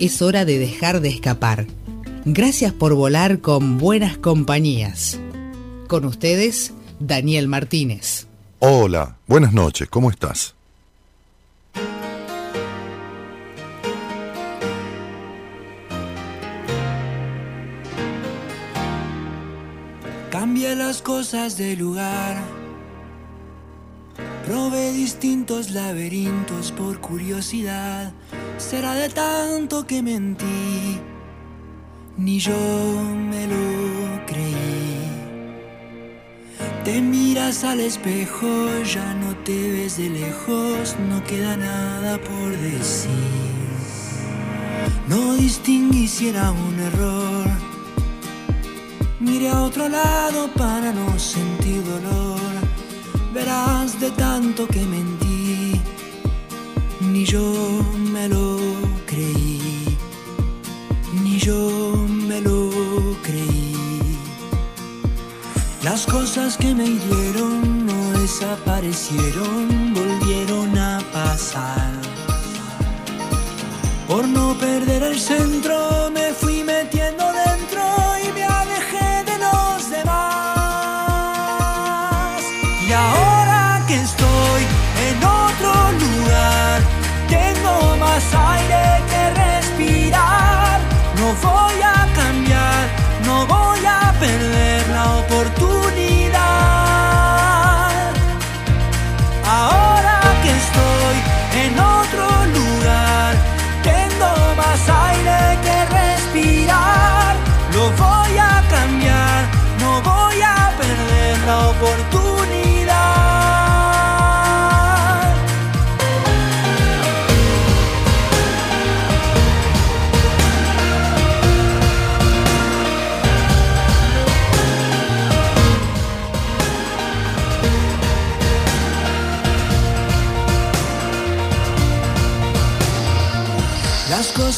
Es hora de dejar de escapar. Gracias por volar con buenas compañías. Con ustedes, Daniel Martínez. Hola, buenas noches, ¿cómo estás? Cambia las cosas de lugar. Probé distintos laberintos por curiosidad. Será de tanto que mentí, ni yo me lo creí. Te miras al espejo, ya no te ves de lejos, no queda nada por decir. No distinguí si era un error. Mire a otro lado para no sentir dolor. De tanto que mentí, ni yo me lo creí, ni yo me lo creí. Las cosas que me hirieron no desaparecieron, volvieron a pasar. Por no perder el centro me fui metiendo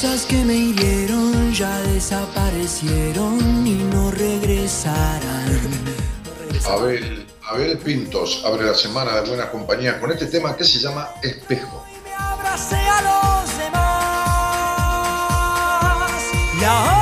cosas que me hirieron ya desaparecieron y no regresarán. Abel, Abel Pintos abre la semana de buenas compañías con este tema que se llama Espejo. me abracé a los demás. Y ahora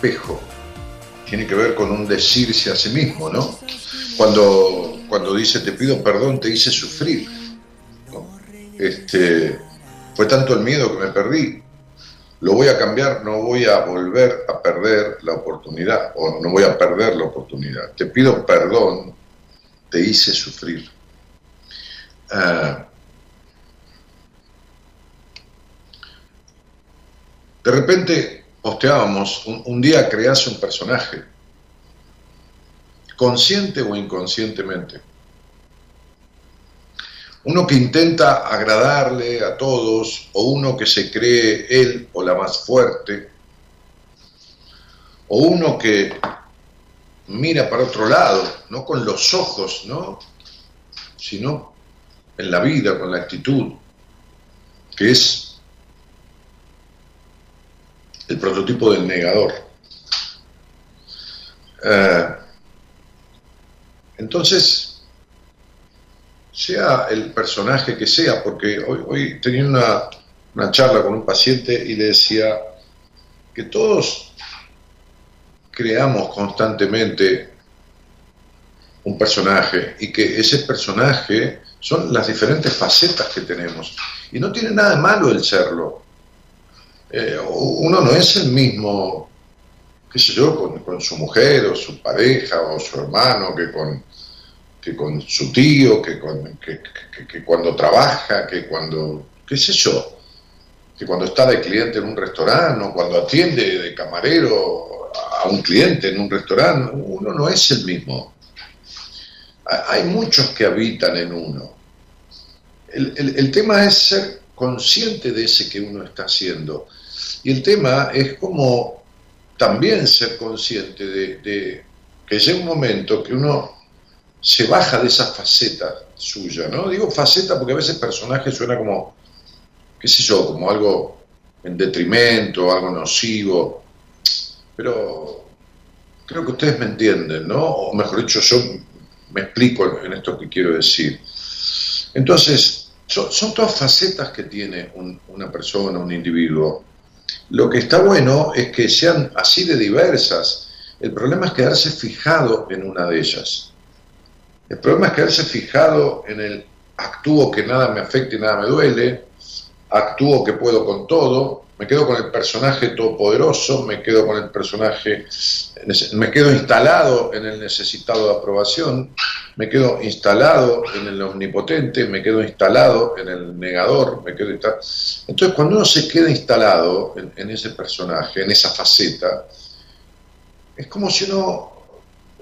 Espejo tiene que ver con un decirse a sí mismo, ¿no? Cuando, cuando dice te pido perdón, te hice sufrir. Este, fue tanto el miedo que me perdí. Lo voy a cambiar, no voy a volver a perder la oportunidad, o no voy a perder la oportunidad. Te pido perdón, te hice sufrir. Ah, de repente posteábamos, un, día creas un personaje, consciente o inconscientemente. uno que intenta agradarle a todos, o uno que se cree él o la más fuerte, o uno que mira para otro lado, no con los ojos, ¿no? sino en la vida, con la actitud, que es el prototipo del negador. Eh, entonces, sea el personaje que sea, porque hoy, tenía una, una charla con un paciente y le decía que todos creamos constantemente un personaje y que ese personaje son las diferentes facetas que tenemos. Y no tiene nada de malo el serlo. Eh, uno no es el mismo, qué sé yo, con, su mujer o su pareja o su hermano que con, que con su tío, que, con, que, cuando trabaja, que cuando, qué sé yo, que cuando está de cliente en un restaurante o cuando atiende de camarero a un cliente en un restaurante, uno no es el mismo hay muchos que habitan en uno. El, tema es ser consciente de ese que uno está haciendo. Y el tema es como también ser consciente de, que llega un momento que uno se baja de esa faceta suya, ¿no? Digo faceta porque a veces personaje suena como, qué sé yo, como algo en detrimento, algo nocivo, pero creo que ustedes me entienden, ¿no? O mejor dicho, yo me explico en esto que quiero decir. Entonces, son, todas facetas que tiene una persona, un individuo. Lo que está bueno es que sean así de diversas. El problema es quedarse fijado en una de ellas. El problema es quedarse fijado en el actúo que nada me afecte y nada me duele, actúo que puedo con todo, me quedo con el personaje todopoderoso, me quedo con el personaje, me quedo instalado en el necesitado de aprobación, me quedo instalado en el omnipotente, me quedo instalado en el negador, me quedo Entonces, cuando uno se queda instalado en, ese personaje, en esa faceta, es como si uno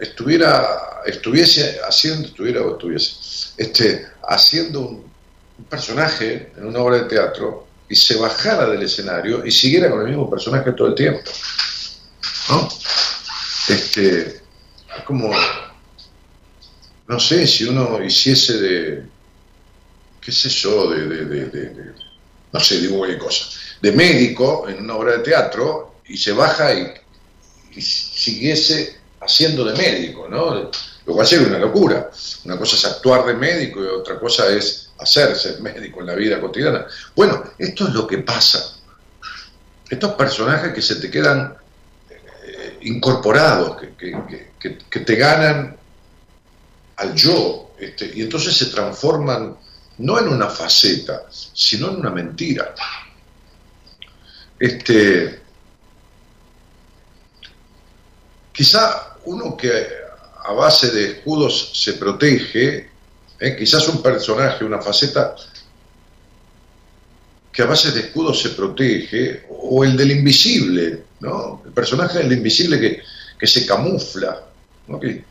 estuviera, estuviese haciendo, estuviera estuviese, este, haciendo un personaje en una obra de teatro y se bajara del escenario y siguiera con el mismo personaje todo el tiempo. ¿No? Este, es como, no sé, si uno hiciese de, qué sé yo, de, no sé, digo cualquier cosa, de médico en una obra de teatro y se baja y, y siguiese haciendo de médico, ¿no? Lo cual sería una locura. Una cosa es actuar de médico y otra cosa es hacerse médico en la vida cotidiana. Bueno, esto es lo que pasa. Estos personajes que se te quedan eh, incorporados, que, te ganan al yo, este, y entonces se transforman no en una faceta, sino en una mentira. Este, quizá uno que a base de escudos se protege, ¿eh? quizás un personaje, una faceta que a base de escudo se protege, o el del invisible, ¿no? El personaje del invisible que, que se camufla, que,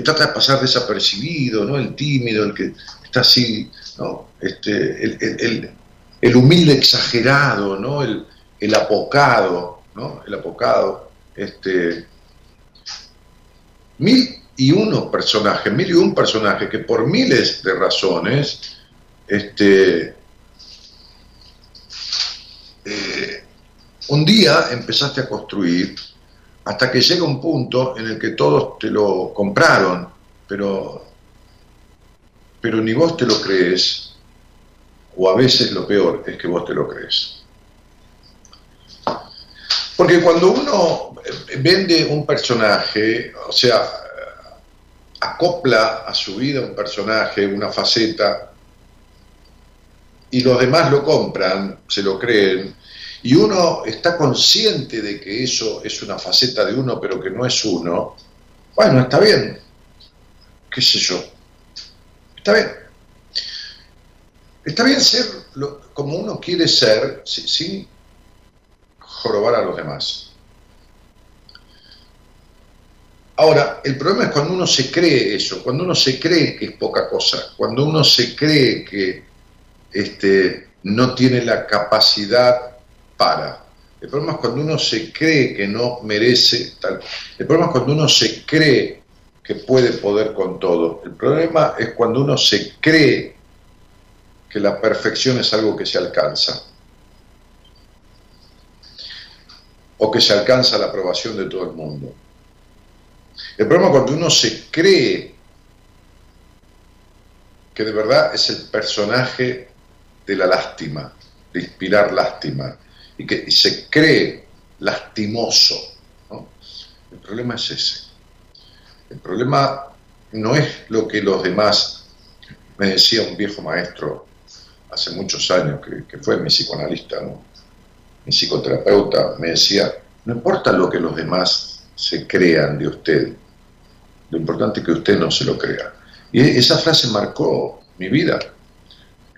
trata de pasar desapercibido, ¿no? El tímido, el que está así, ¿no? Este, el, el, humilde exagerado, ¿no? El, el apocado, ¿no? El apocado, este... Mil y unos personajes, mil y un personaje que por miles de razones, este, eh, un día empezaste a construir hasta que llega un punto en el que todos te lo compraron, pero, pero ni vos te lo crees, o a veces lo peor es que vos te lo crees. Porque cuando uno vende un personaje, o sea, acopla a su vida un personaje, una faceta, y los demás lo compran, se lo creen, y uno está consciente de que eso es una faceta de uno, pero que no es uno, bueno, está bien, qué sé yo, está bien. Está bien ser como uno quiere ser sin jorobar a los demás. Ahora, el problema es cuando uno se cree eso, cuando uno se cree que es poca cosa, cuando uno se cree que este, no tiene la capacidad para. El problema es cuando uno se cree que no merece tal. El problema es cuando uno se cree que puede poder con todo. El problema es cuando uno se cree que la perfección es algo que se alcanza. O que se alcanza la aprobación de todo el mundo. El problema es cuando uno se cree que de verdad es el personaje de la lástima, de inspirar lástima, y que se cree lastimoso. El problema es ese. El problema no es lo que los demás, me decía un viejo maestro hace muchos años, que, fue mi psicoanalista, mi psicoterapeuta, me decía, no importa lo que los demás se crean de usted, lo importante es que usted no se lo crea. Y esa frase marcó mi vida.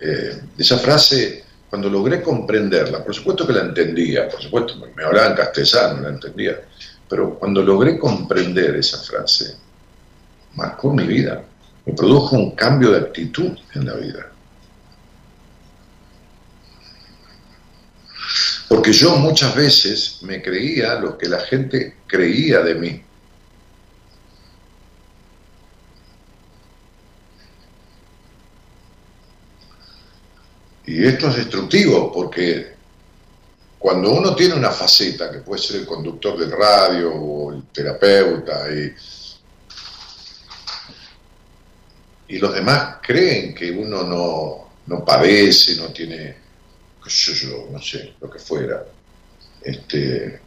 Eh, esa frase, cuando logré comprenderla, por supuesto que la entendía, por supuesto, me hablaba en castellano, la entendía, pero cuando logré comprender esa frase, marcó mi vida, me produjo un cambio de actitud en la vida. Porque yo muchas veces me creía lo que la gente creía de mí. Y esto es destructivo porque cuando uno tiene una faceta, que puede ser el conductor del radio o el terapeuta, y, y los demás creen que uno no, no padece, no tiene, qué sé yo, no sé, lo que fuera, este,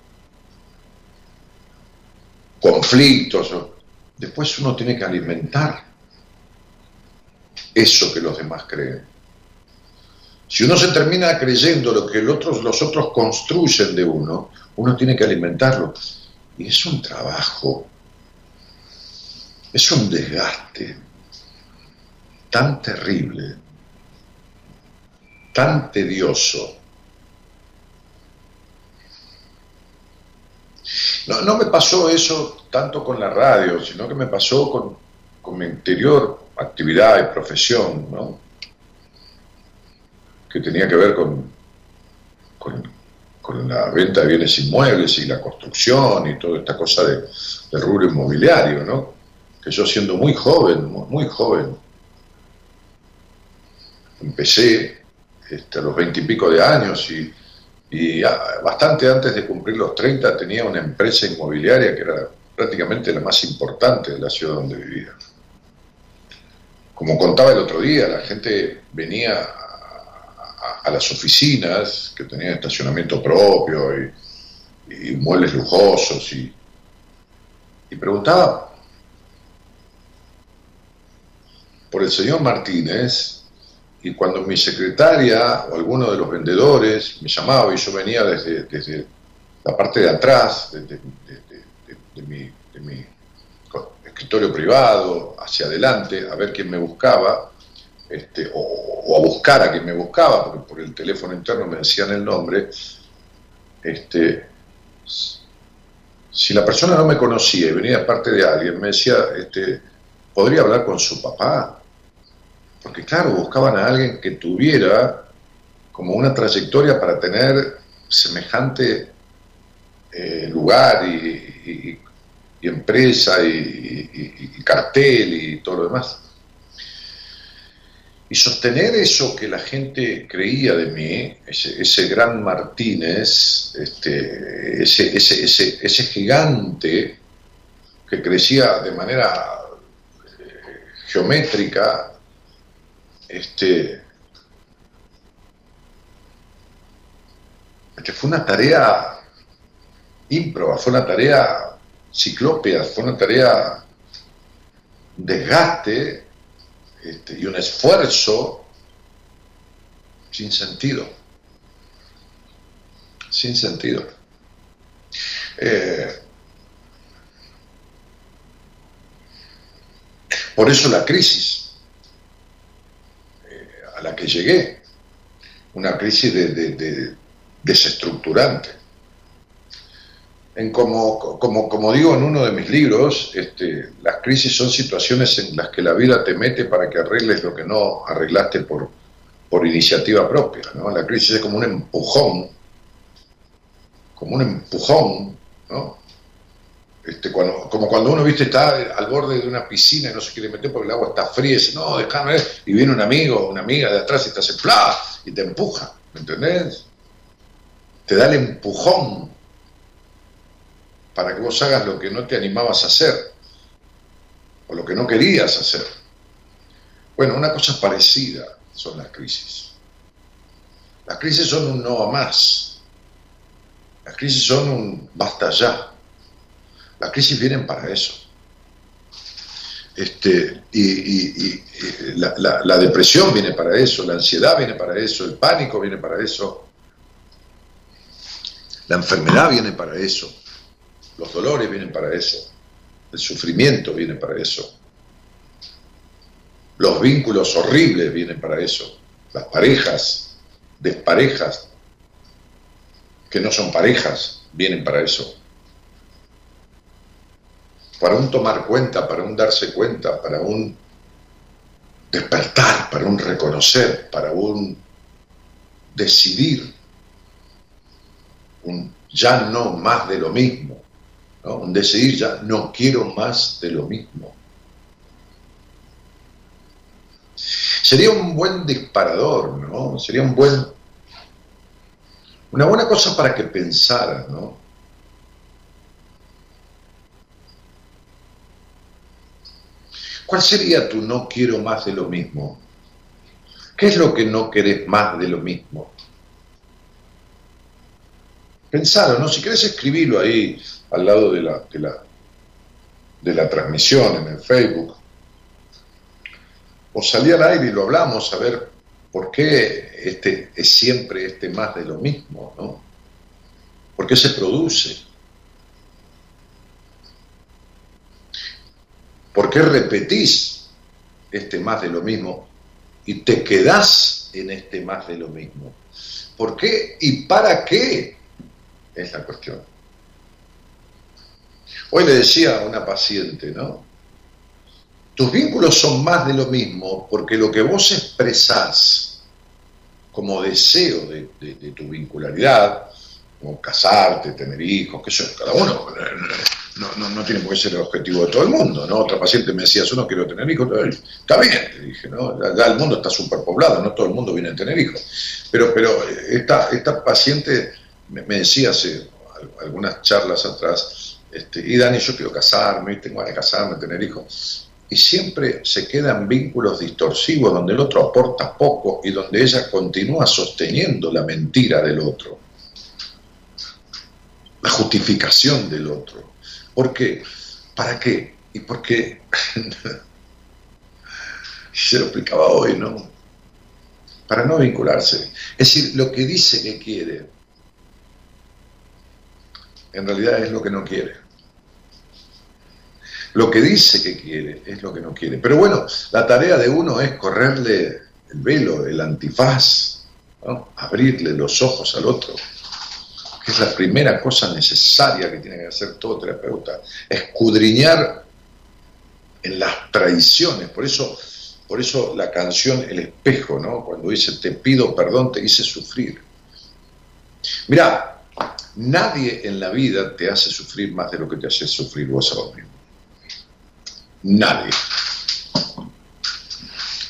conflictos, después uno tiene que alimentar eso que los demás creen. Si uno se termina creyendo lo que los otros construyen de uno, uno tiene que alimentarlo. Y es un trabajo, es un desgaste tan terrible, tan tedioso. No, me pasó eso tanto con la radio, sino que me pasó con, con mi anterior actividad y profesión, ¿no? que tenía que ver con, con, la venta de bienes inmuebles y la construcción y toda esta cosa de, del rubro inmobiliario, ¿no? Que yo siendo muy joven, muy joven, empecé este, a los veintipico de años y, y bastante antes de cumplir los 30 tenía una empresa inmobiliaria que era prácticamente la más importante de la ciudad donde vivía. Como contaba el otro día, la gente venía a, las oficinas que tenían estacionamiento propio y, muebles lujosos y, y preguntaba por el señor Martínez y cuando mi secretaria o alguno de los vendedores me llamaba y yo venía desde, desde la parte de atrás de, mi, escritorio privado hacia adelante a ver quién me buscaba, este, o, a buscar a quien me buscaba, porque por el teléfono interno me decían el nombre, este, si la persona no me conocía y venía de parte de alguien, me decía, este, ¿podría hablar con su papá? Porque claro, buscaban a alguien que tuviera como una trayectoria para tener semejante eh, lugar y, empresa y cartel y todo lo demás. Y sostener eso que la gente creía de mí, ese, gran Martínez, este, ese, ese, ese, gigante que crecía de manera eh, geométrica, este, este, fue una tarea ímproba, fue una tarea ciclópea, fue una tarea desgaste este, y un esfuerzo sin sentido. Sin sentido. Eh, por eso la crisis a la que llegué, una crisis de, desestructurante. como, digo en uno de mis libros, este, las crisis son situaciones en las que la vida te mete para que arregles lo que no arreglaste por, iniciativa propia. La crisis es como un empujón, como un empujón, ¿no? Este, como cuando uno viste está al borde de una piscina y no se quiere meter porque el agua está fría y dice, no, déjame ver, y viene un amigo una amiga de atrás y te hace ¡plá! y te empuja, ¿me entendés? Te da el empujón para que vos hagas lo que no te animabas a hacer o lo que no querías hacer. Bueno, una cosa parecida son las crisis. Las crisis son un no a más. Las crisis son un basta ya. Las crisis vienen para eso. Este, y, la, la, depresión viene para eso, la ansiedad viene para eso, el pánico viene para eso, la enfermedad viene para eso, los dolores vienen para eso, el sufrimiento viene para eso, los vínculos horribles vienen para eso, las parejas, desparejas, que no son parejas, vienen para eso para un tomar cuenta, para un darse cuenta, para un despertar, para un reconocer, para un decidir, un ya no más de lo mismo, un decidir ya no quiero más de lo mismo. Sería un buen disparador, ¿no? Sería un buen, una buena cosa para que pensara, ¿no? ¿Cuál sería tu no quiero más de lo mismo? ¿Qué es lo que no querés más de lo mismo? Pensalo, ¿no? Si querés escribirlo ahí al lado de la, de la, de la transmisión en el Facebook, o salí al aire y lo hablamos a ver por qué este es siempre este más de lo mismo, ¿no? ¿Por qué se produce? ¿Por qué repetís este más de lo mismo y te quedás en este más de lo mismo? ¿Por qué y para qué? Es la cuestión. Hoy le decía a una paciente, ¿no? Tus vínculos son más de lo mismo porque lo que vos expresás como deseo de, tu vincularidad, como casarte, tener hijos, que eso, cada uno no, no, no, tiene por qué ser el objetivo de todo el mundo, ¿no? Otra paciente me decía, yo no quiero tener hijos, está bien, le dije, ¿no? Ya el mundo está superpoblado, no todo el mundo viene a tener hijos. Pero, pero esta, esta paciente me, decía hace algunas charlas atrás, este, y Dani, yo quiero casarme, tengo ganas de casarme, tener hijos. Y siempre se quedan vínculos distorsivos donde el otro aporta poco y donde ella continúa sosteniendo la mentira del otro, la justificación del otro. ¿Por qué? ¿Para qué? ¿Y por qué? Se lo explicaba hoy, ¿no? Para no vincularse. Es decir, lo que dice que quiere, en realidad es lo que no quiere. Lo que dice que quiere es lo que no quiere. Pero bueno, la tarea de uno es correrle el velo, el antifaz, abrirle los ojos al otro es la primera cosa necesaria que tiene que hacer todo terapeuta, escudriñar en las tradiciones. Por eso, por eso la canción El espejo, ¿no? Cuando dice te pido perdón, te hice sufrir. Mira, nadie en la vida te hace sufrir más de lo que te hace sufrir vos a mismo. Nadie.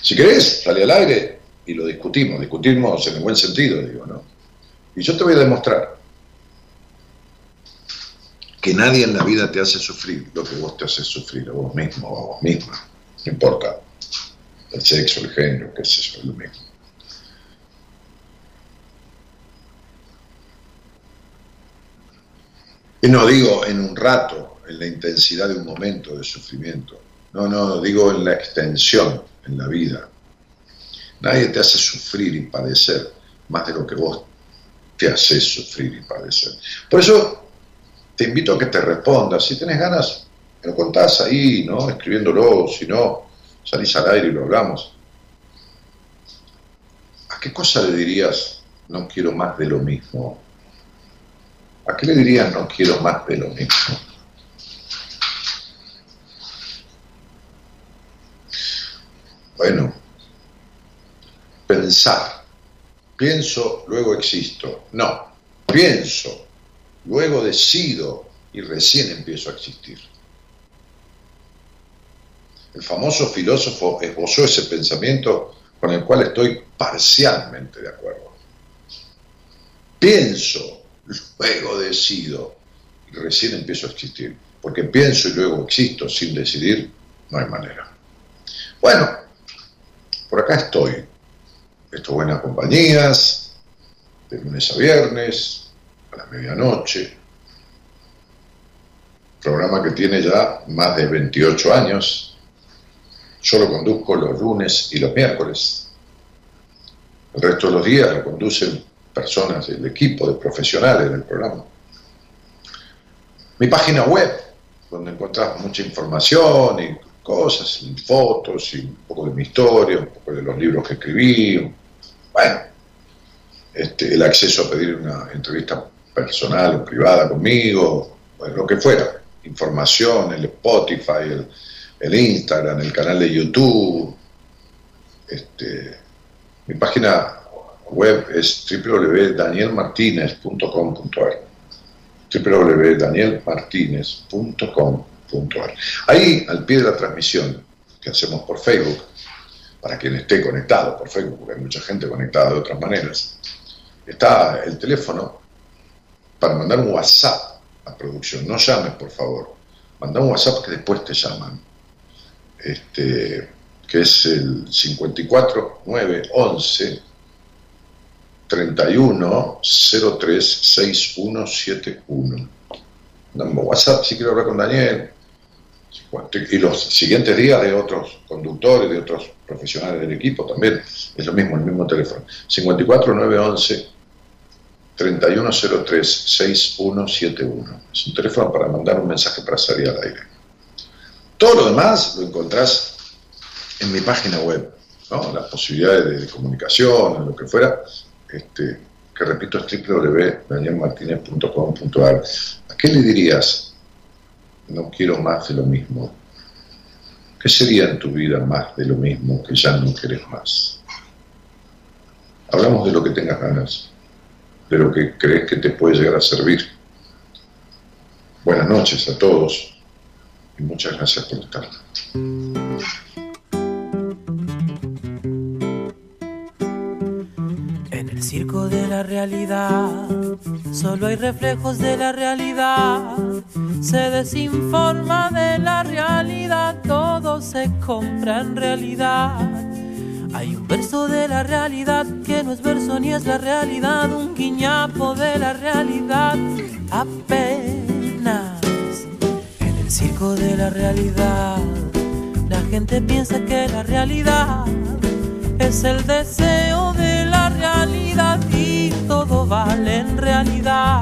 Si querés, sale al aire y lo discutimos, discutimos en el buen sentido, digo, ¿no? Y yo te voy a demostrar que nadie en la vida te hace sufrir lo que vos te haces sufrir a vos mismo o a vos misma. No importa el sexo, el género, qué sé yo, es lo mismo. Y no digo en un rato, en la intensidad de un momento de sufrimiento. No, no, digo en la extensión, en la vida. Nadie te hace sufrir y padecer más de lo que vos te haces sufrir y padecer. Por eso te invito a que te respondas. Si tenés ganas, me lo contás ahí, ¿no? Escribiéndolo, si no, salís al aire y lo hablamos. ¿A qué cosa le dirías, no quiero más de lo mismo? ¿A ¿A qué le dirías no quiero más de lo mismo? Bueno, pensar. Pienso, luego existo. No, pienso, luego decido y recién empiezo a existir. El famoso filósofo esbozó ese pensamiento con el cual estoy parcialmente de acuerdo. Pienso, luego decido y recién empiezo a existir. Porque pienso y luego existo sin decidir, no hay manera. Bueno, por acá estoy. Esto buenas compañías, de lunes a viernes, a la medianoche. Programa que tiene ya más de 28 años. Yo lo conduzco los lunes y los miércoles. El resto de los días lo conducen personas del equipo de profesionales del programa. Mi página web, donde encontrás mucha información y cosas, y fotos, y un poco de mi historia, un poco de los libros que escribí. Bueno, este, el acceso a pedir una entrevista personal o privada conmigo, bueno, lo que fuera, información, el Spotify, el, el Instagram, el canal de YouTube. Este, mi página web es www.danielmartinez.com.ar www.danielmartinez.com.ar Ahí, al pie de la transmisión que hacemos por Facebook, para quien esté conectado por Facebook, porque hay mucha gente conectada de otras maneras, está el teléfono para mandar un WhatsApp a producción. No llames, por favor. Manda un WhatsApp que después te llaman. Este, que es el 54911 31 03 6171. Dame WhatsApp si quiero hablar con Daniel. Y los siguientes días de otros conductores, de otros profesionales del equipo también. Es lo mismo, el mismo teléfono. 54 911 3103 6171. Es un teléfono para mandar un mensaje para salir al aire. Todo lo demás lo encontrás en mi página web, ¿no? las posibilidades de comunicación, lo que fuera, este, que repito es www.danielmartinez.com.ar. ¿A qué le dirías? No quiero más de lo mismo. ¿Qué sería en tu vida más de lo mismo que ya no querés más? Hablamos de lo que tengas ganas, de lo que crees que te puede llegar a servir. Buenas noches a todos y muchas gracias por estar. En el circo de la realidad, solo hay reflejos de la realidad. Se desinforma de la realidad, todo se compra en realidad. Hay un verso de la realidad que no es verso ni es la realidad, un guiñapo de la realidad apenas. En el circo de la realidad, la gente piensa que la realidad es el deseo de la realidad y todo vale en realidad.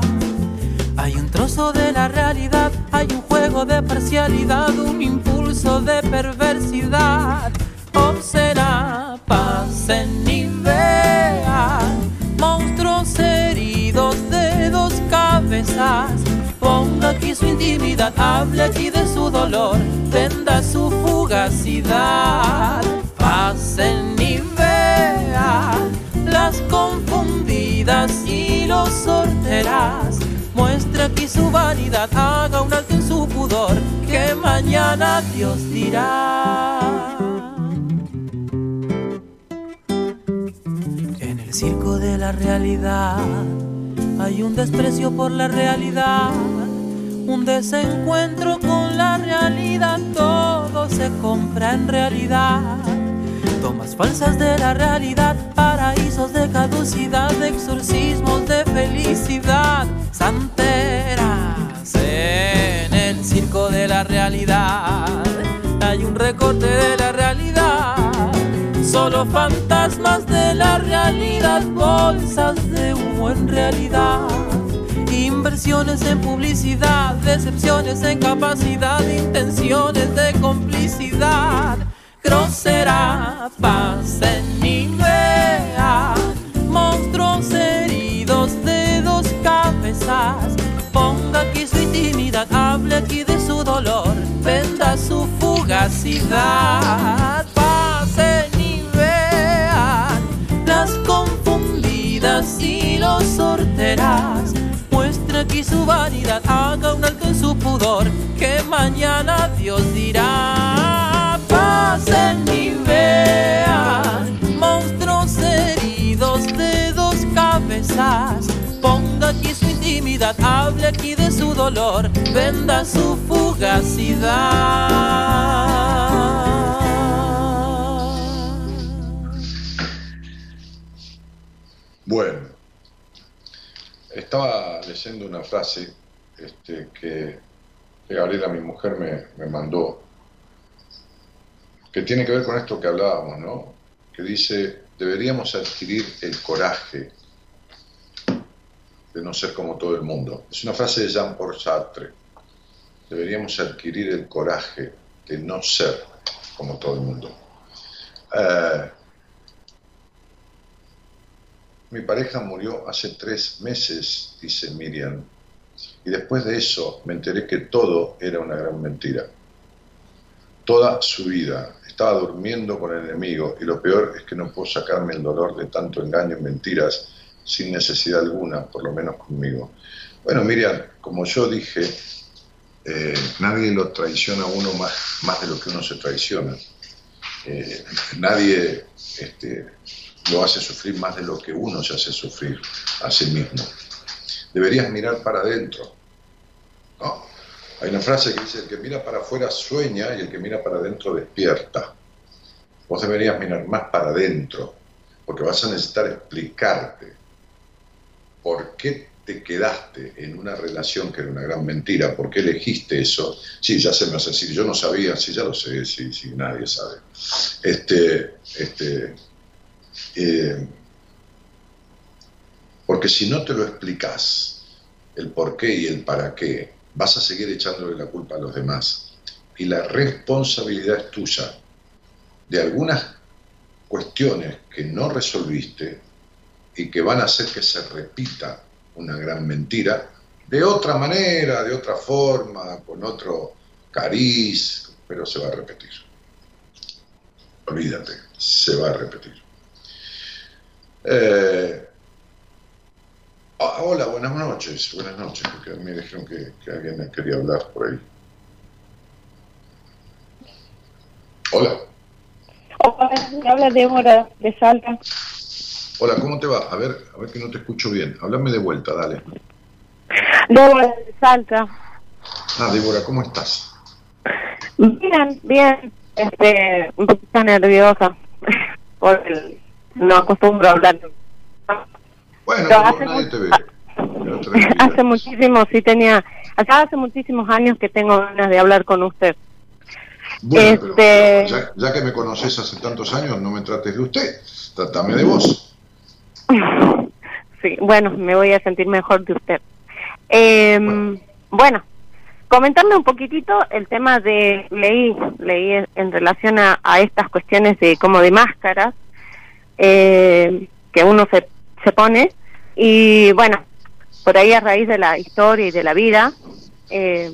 Hay un trozo de la realidad, hay un juego de parcialidad, un impulso de perversidad. O será pasen y vean monstruos heridos de dos cabezas. Ponga aquí su intimidad, hable aquí de su dolor, venda su fugacidad. Pasen y vean las confundidas y los sorteras. Muestra aquí su vanidad, haga un alto en su pudor, que mañana Dios dirá. Circo de la realidad hay un desprecio por la realidad, un desencuentro con la realidad, todo se compra en realidad. Tomas falsas de la realidad, paraísos de caducidad, exorcismos de felicidad, santeras en el circo de la realidad. Hay un recorte de la realidad, solo fantasmas de la realidad, bolsas de humo en realidad. Inversiones en publicidad, decepciones en capacidad, intenciones de complicidad. Grosera, pase nueva, monstruos heridos de dos cabezas. Ponga aquí su intimidad, hable aquí de su dolor, venda su fugacidad. Confundidas y los sorterás. Muestra aquí su vanidad, haga un alto en su pudor, que mañana Dios dirá. Pasen y vean monstruos heridos de dos cabezas. Ponga aquí su intimidad, hable aquí de su dolor, venda su fugacidad. Bueno, estaba leyendo una frase este, que, que Gabriela, mi mujer, me, me mandó, que tiene que ver con esto que hablábamos, ¿no? Que dice, deberíamos adquirir el coraje de no ser como todo el mundo. Es una frase de Jean-Paul Sartre. Deberíamos adquirir el coraje de no ser como todo el mundo. Eh, mi pareja murió hace tres meses, dice Miriam, y después de eso me enteré que todo era una gran mentira. Toda su vida estaba durmiendo con el enemigo y lo peor es que no puedo sacarme el dolor de tanto engaño y mentiras sin necesidad alguna, por lo menos conmigo. Bueno, Miriam, como yo dije, eh, nadie lo traiciona a uno más, más de lo que uno se traiciona. Eh, nadie este, lo hace sufrir más de lo que uno se hace sufrir a sí mismo. Deberías mirar para adentro. ¿no? Hay una frase que dice, el que mira para afuera sueña y el que mira para adentro despierta. Vos deberías mirar más para adentro, porque vas a necesitar explicarte por qué te quedaste en una relación que era una gran mentira, por qué elegiste eso. Sí, ya se me hace decir, yo no sabía, sí, ya lo sé, sí, sí, nadie sabe. Este, este, eh, porque si no te lo explicas, el por qué y el para qué, vas a seguir echándole la culpa a los demás. Y la responsabilidad es tuya de algunas cuestiones que no resolviste y que van a hacer que se repita una gran mentira de otra manera, de otra forma, con otro cariz, pero se va a repetir. Olvídate, se va a repetir. Eh, ah, hola, buenas noches, buenas noches, porque me dijeron que, que alguien me quería hablar por ahí. Hola, Hola, habla Débora de Salta. hola, ¿cómo te va? A ver, a ver que no te escucho bien. Háblame de vuelta, dale. Débora de Salta. Ah, Débora, ¿cómo estás? Bien, bien. Este, un poquito nerviosa. Por el, no acostumbro a hablar. Bueno, Pero hace nadie te ve. Hace muchísimo, sí tenía, acá hace muchísimos años que tengo ganas de hablar con usted. Bueno, pero- este- pero ya, ya que me conoces hace tantos años, no me trates de usted, trátame de vos. Sí, bueno, me voy a sentir mejor de usted. Eh, Bueno. bueno, un poquitito el tema de, leí, leí en, en relación a, a estas cuestiones de como de máscaras eh, que uno se, se pone y bueno, por ahí a raíz de la historia y de la vida, eh,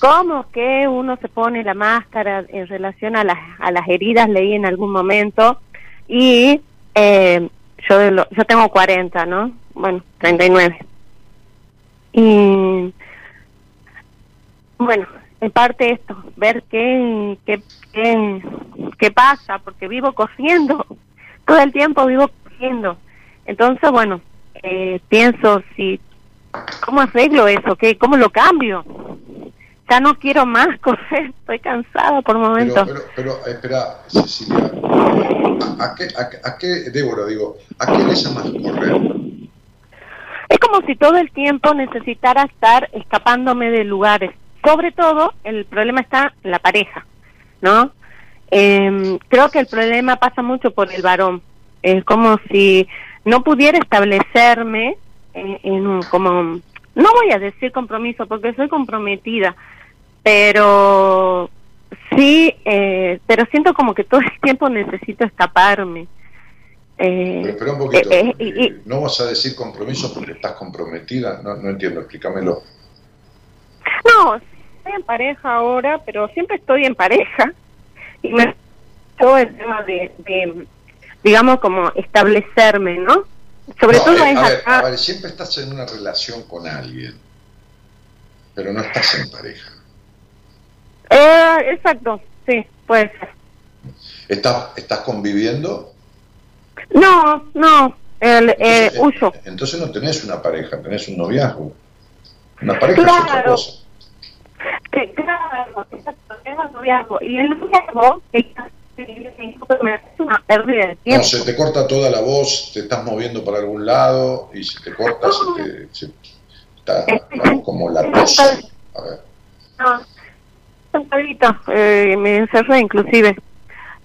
cómo que uno se pone la máscara en relación a las, a las heridas, leí en algún momento y eh, yo, yo tengo 40, ¿no? Bueno, 39. Y bueno, en parte esto, ver qué, qué, qué, qué pasa, porque vivo cosiendo, todo el tiempo vivo cosiendo. Entonces, bueno, eh, pienso si, ¿cómo arreglo eso? ¿Qué, ¿Cómo lo cambio? Ya no quiero más coser, estoy cansada por Pero, momentos. pero, pero, espera, Cecilia, ¿a, a qué, a, a qué, Débora, digo, ¿a qué le llamas correr? Es como si todo el tiempo necesitara estar escapándome de lugares. Sobre todo, el problema está en la pareja, ¿no? Eh, creo que el problema pasa mucho por el varón. Es como si no pudiera establecerme en, en un, como, no voy a decir compromiso porque soy comprometida, pero sí, eh, pero siento como que todo el tiempo necesito escaparme. Eh, Pero espera un poquito, eh, eh, eh, no vas a decir compromiso porque estás comprometida, no, no entiendo, explícamelo. No, estoy en pareja ahora, pero siempre estoy en pareja. Y me todo el tema de, de, digamos, como establecerme, ¿no? Sobre No, todo eh, es a, ver, acá. a ver, siempre estás en una relación con alguien, pero no estás en pareja. Eh, exacto, sí, puede ser. ¿Estás, estás conviviendo? No, no, el, eh, Entonces, eh, entonces no tenés una pareja, tenés un noviazgo. Una pareja es otra cosa. Que, exacto, tengo el noviazgo. Y el noviazgo una pérdida de No, tiempo. se te corta toda la voz, te estás moviendo para algún lado y se te corta, se te, se- está ¿no? como la tos. A ver, No, sentadita, eh, me encerré inclusive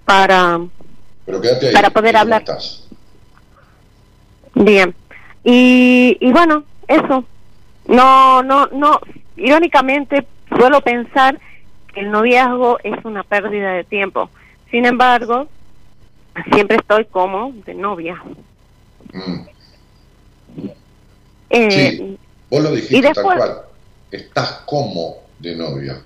para... pero quédate ahí. Para poder ¿cómo hablar. estás? Bien. Y, y bueno, eso. No, no, no. Irónicamente, suelo pensar que el noviazgo es una pérdida de tiempo. Sin embargo, siempre estoy como de novia. Mm. Eh, Sí. Vos lo dijiste Y después- tal cual. Estás como de novia.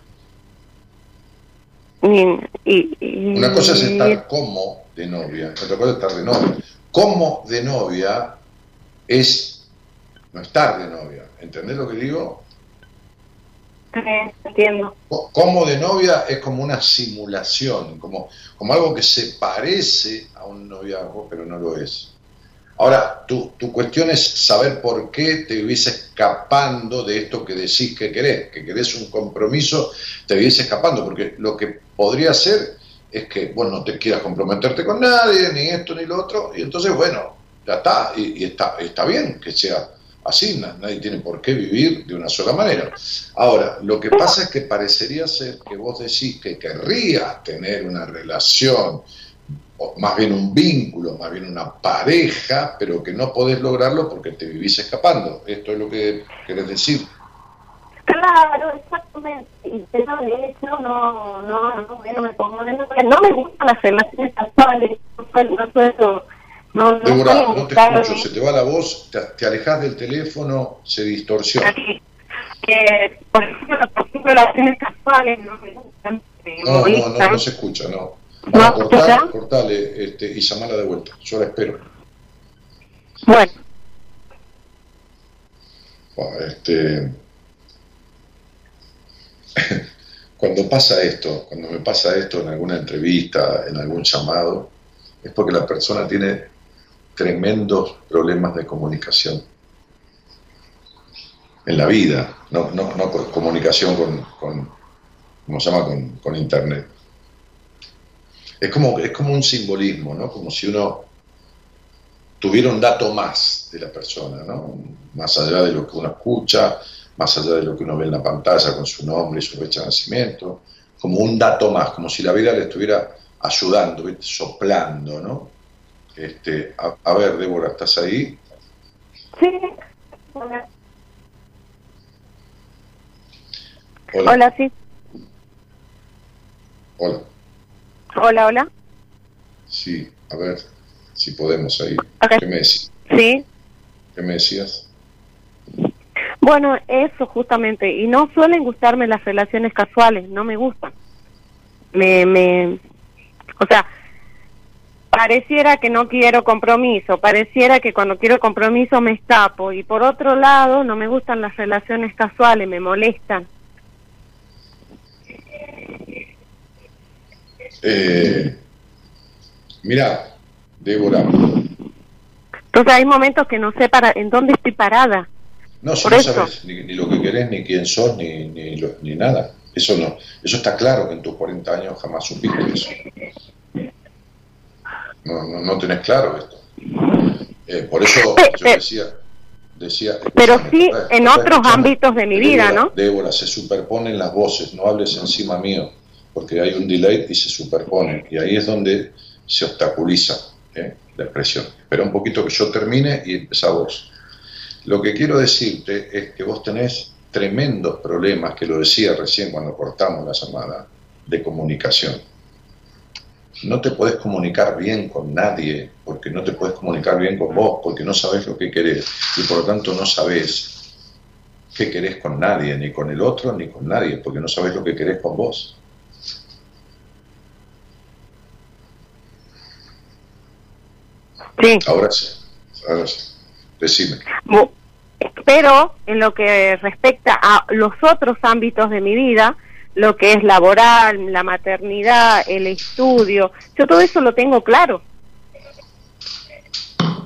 y- y- y- Una cosa es estar como de novia, otra cosa es estar de novia. Como de novia es no estar de novia. ¿Entendés lo que digo? Entiendo. Co- Como de novia es como una simulación, como, como algo que se parece a un noviazgo, pero no lo es. Ahora, tu, tu cuestión es saber por qué te vivís escapando de esto que decís que querés, que querés un compromiso, te vivís escapando, porque lo que podría ser es que vos no te quieras comprometerte con nadie, ni esto ni lo otro, y entonces, bueno, ya está, y, y está, está bien que sea así, na- nadie tiene por qué vivir de una sola manera. Ahora, lo que pasa es que parecería ser que vos decís que querrías tener una relación, o más bien un vínculo, más bien una pareja, pero que no podés lograrlo porque te vivís escapando. Esto es lo que querés decir. Claro, exactamente. Y pero de hecho no, no, no, no me pongo. No me gustan las relaciones casuales. No suelo, no no, Débora, no te escucho, se te va la voz, te, te alejas del teléfono, se distorsiona. Que, por ejemplo, por ejemplo, las relaciones casuales no me gustan, No, no, no, se escucha, no. ¿No Vamos a cortar, cortale este, y llamala de vuelta. Yo la espero. Bueno, Bueno, Este, cuando pasa esto, cuando me pasa esto en alguna entrevista, en algún llamado, es porque la persona tiene tremendos problemas de comunicación en la vida, no, no, no comunicación con, con ¿cómo se llama? Con, internet. Es como, es como un simbolismo, ¿no? Como si uno tuviera un dato más de la persona, ¿no? Más allá de lo que uno escucha, más allá de lo que uno ve en la pantalla con su nombre y su fecha de nacimiento, como un dato más, como si la vida le estuviera ayudando, soplando, ¿no? Este, a, a ver, Débora, ¿estás ahí? sí. Hola, Hola. hola, sí. Hola. Hola, hola. Sí, a ver si podemos ahí. Ok. ¿Qué me decías? Sí. ¿Qué me decías? Bueno, eso justamente. Y no suelen gustarme las relaciones casuales, no me gustan. Me, me, o sea, pareciera que no quiero compromiso, pareciera que cuando quiero compromiso me escapo. Y por otro lado, no me gustan las relaciones casuales, me molestan. Eh, mira, Débora, Entonces hay momentos que no sé para en dónde estoy parada. no, si Por no eso. sabes ni, ni lo que querés, ni quién sos, ni, ni, lo- ni nada. Eso no, eso está claro que en tus 40 años jamás supiste eso. No, no, no tenés claro esto. Eh, por eso Pe- yo pe- decía, decía Pero sí en otros ámbitos de mi vida, ¿no? Débora, se superponen las voces, no hables encima mío, porque hay un delay y se superponen. Y ahí es donde se obstaculiza ¿eh? la expresión. Espera un poquito que yo termine y empezá vos. Lo que quiero decirte es que vos tenés tremendos problemas, que lo decía recién cuando cortamos la llamada, de comunicación no te puedes comunicar bien con nadie, porque no te puedes comunicar bien con vos, porque no sabes lo que querés y por lo tanto no sabes qué querés con nadie, ni con el otro, ni con nadie, porque no sabes lo que querés con vos. Sí. Ahora sí, ahora sí. Decime. Pero en lo que respecta a los otros ámbitos de mi vida, lo que es laboral, la maternidad, el estudio, yo todo eso lo tengo claro.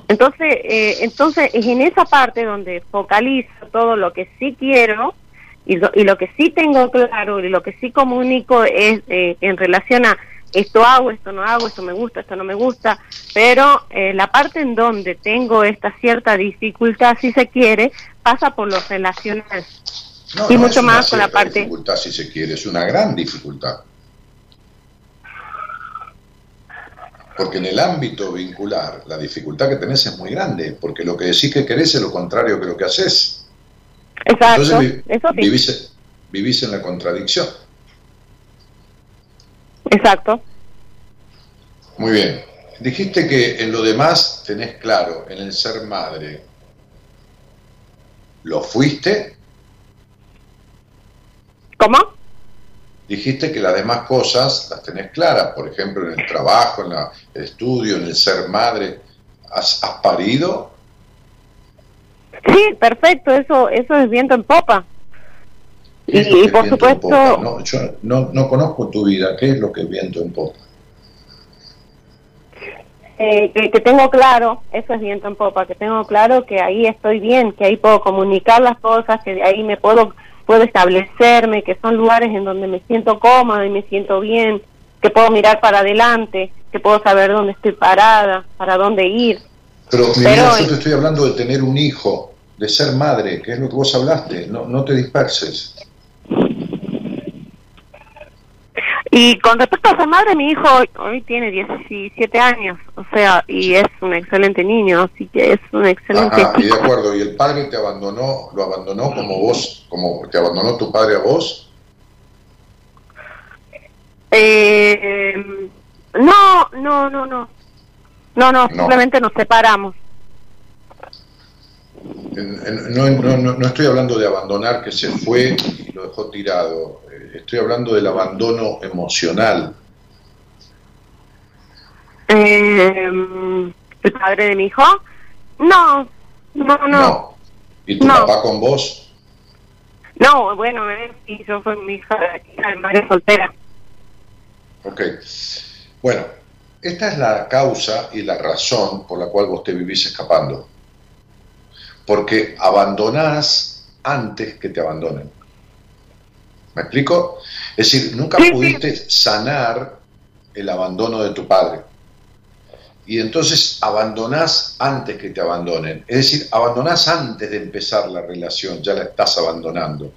Entonces, eh, entonces es en esa parte donde focalizo todo lo que sí quiero y lo, y lo que sí tengo claro y lo que sí comunico es eh, en relación a esto hago, esto no hago, esto me gusta, esto no me gusta, pero eh, la parte en donde tengo esta cierta dificultad, si se quiere, pasa por lo relacional. No, Y no mucho más con la parte- dificultad, si se quiere, es una gran dificultad. Porque en el ámbito vincular, la dificultad que tenés es muy grande, porque lo que decís que querés es lo contrario que lo que haces. Exacto, Entonces vi- eso sí, vivís, vivís en la contradicción. exacto. Muy bien. Dijiste que en lo demás tenés claro, en el ser madre, ¿lo fuiste? ¿Cómo? Dijiste que las demás cosas las tenés claras, por ejemplo, en el trabajo, en la- el estudio, en el ser madre. ¿Has, has parido? Sí, perfecto, eso eso es viento en popa. ¿Qué es Y- por supuesto- popa? No, yo no, no conozco tu vida. ¿Qué es lo que es viento en popa? Eh, que, que tengo claro, eso es viento en popa, que tengo claro que ahí estoy bien, que ahí puedo comunicar las cosas, que de ahí me puedo puedo establecerme, que son lugares en donde me siento cómoda y me siento bien, que puedo mirar para adelante, que puedo saber dónde estoy parada, para dónde ir. Pero, mi Pero vida, yo te estoy hablando de tener un hijo, de ser madre, que es lo que vos hablaste. No, no te disperses. Y con respecto a ser madre, mi hijo hoy, hoy tiene 17 años, o sea, y es un excelente niño, así que es un excelente Ajá, y de acuerdo, y el padre te abandonó, lo abandonó como vos, como te abandonó tu padre a vos. Eh, no, no, no, no. No, no, No. simplemente nos separamos. No, no, no, no estoy hablando de abandonar que se fue y lo dejó tirado. Eh, Estoy hablando del abandono emocional. Eh, ¿El padre de mi hijo? No, no, no. No, ¿Y tu No. papá con vos? bueno, él sí, yo soy mi hija, hija de madre soltera. Ok. Bueno, esta es la causa y la razón por la cual vos te vivís escapando. Porque abandonás antes que te abandonen. ¿Me explico? Es decir, nunca pudiste sanar el abandono de tu padre. Y entonces abandonás antes que te abandonen. Es decir, abandonás antes de empezar la relación, ya la estás abandonando,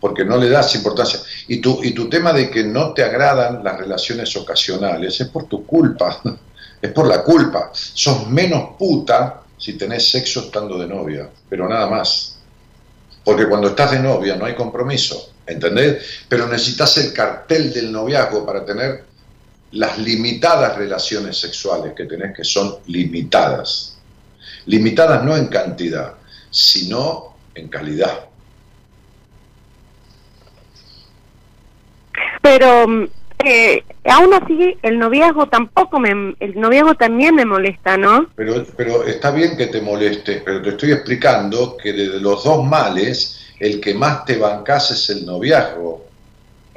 porque no le das importancia. Y tu, y tu tema de que no te agradan las relaciones ocasionales es por tu culpa, es por la culpa. Sos menos puta si tenés sexo estando de novia, pero nada más. Porque cuando estás de novia no hay compromiso, ¿entendés? Pero necesitas el cartel del noviazgo para tener las limitadas relaciones sexuales que tenés, que son limitadas. Limitadas no en cantidad, sino en calidad. Pero mm, aún así, el noviazgo tampoco me. El noviazgo también me molesta, ¿no? Pero, pero está bien que te moleste, pero te estoy explicando que de los dos males, el que más te bancas es el noviazgo.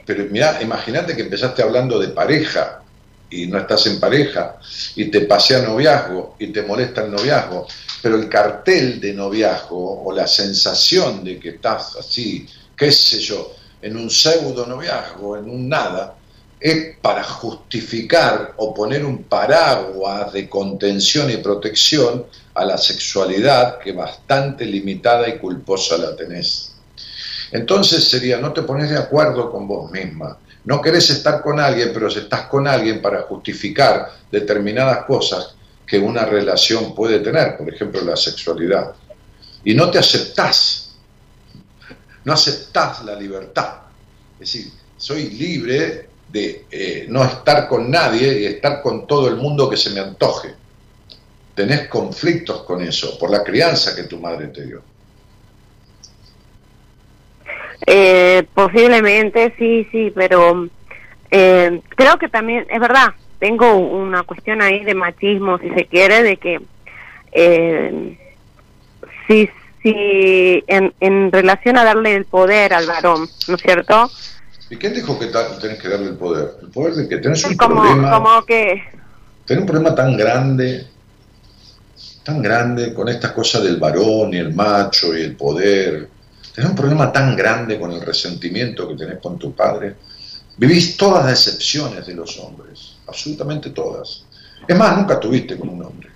Pero mira, imagínate que empezaste hablando de pareja y no estás en pareja y te pasea noviazgo y te molesta el noviazgo, pero el cartel de noviazgo o la sensación de que estás así, qué sé yo, en un pseudo noviazgo, en un nada, es para justificar o poner un paraguas de contención y protección a la sexualidad que bastante limitada y culposa la tenés. Entonces sería, no te pones de acuerdo con vos misma, no querés estar con alguien, pero estás con alguien para justificar determinadas cosas que una relación puede tener, por ejemplo la sexualidad, y no te aceptás, no aceptás la libertad. Es decir, soy libre de eh, no estar con nadie y estar con todo el mundo que se me antoje. Tenés conflictos con eso, por la crianza que tu madre te dio. Eh, posiblemente, sí, sí, pero eh, creo que también, es verdad, tengo una cuestión ahí de machismo, si se quiere, de que eh, si, si en, en relación a darle el poder al varón, ¿no es cierto? ¿Y quién dijo que tenés que darle el poder? El poder de que tenés un Como, problema. como que... Tenés un problema tan grande, tan grande con estas cosas del varón y el macho y el poder. Tenés un problema tan grande con el resentimiento que tenés con tu padre. Vivís todas las excepciones de los hombres, absolutamente todas. Es más, nunca tuviste con un hombre.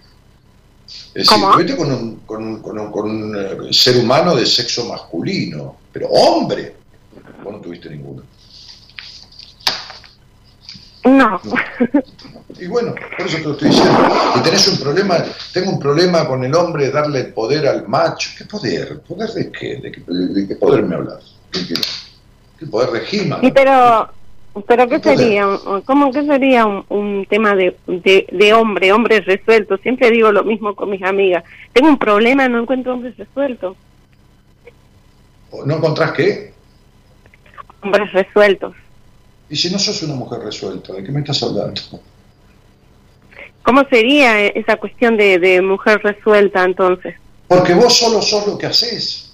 Es decir, tuviste con un, con un- con un- con un, eh, ser humano de sexo masculino, pero hombre, vos no tuviste ninguno. No. Y bueno, por eso te lo estoy diciendo. Y tenés un problema, tengo un problema con el hombre darle el poder al macho. ¿Qué poder? ¿Poder de qué? ¿De qué, de qué poder me hablas? ¿De qué? ¿El poder de He-Man? Sí, pero, pero ¿qué ¿Qué poder? sería? ¿Cómo que sería un, un tema de, de, de hombre, hombre resuelto? Siempre digo lo mismo con mis amigas. Tengo un problema, no encuentro hombres resueltos. ¿No encontrás qué? Hombres resueltos. Y si no sos una mujer resuelta, ¿de qué me estás hablando? ¿Cómo sería esa cuestión de, de mujer resuelta entonces? Porque vos solo sos lo que haces.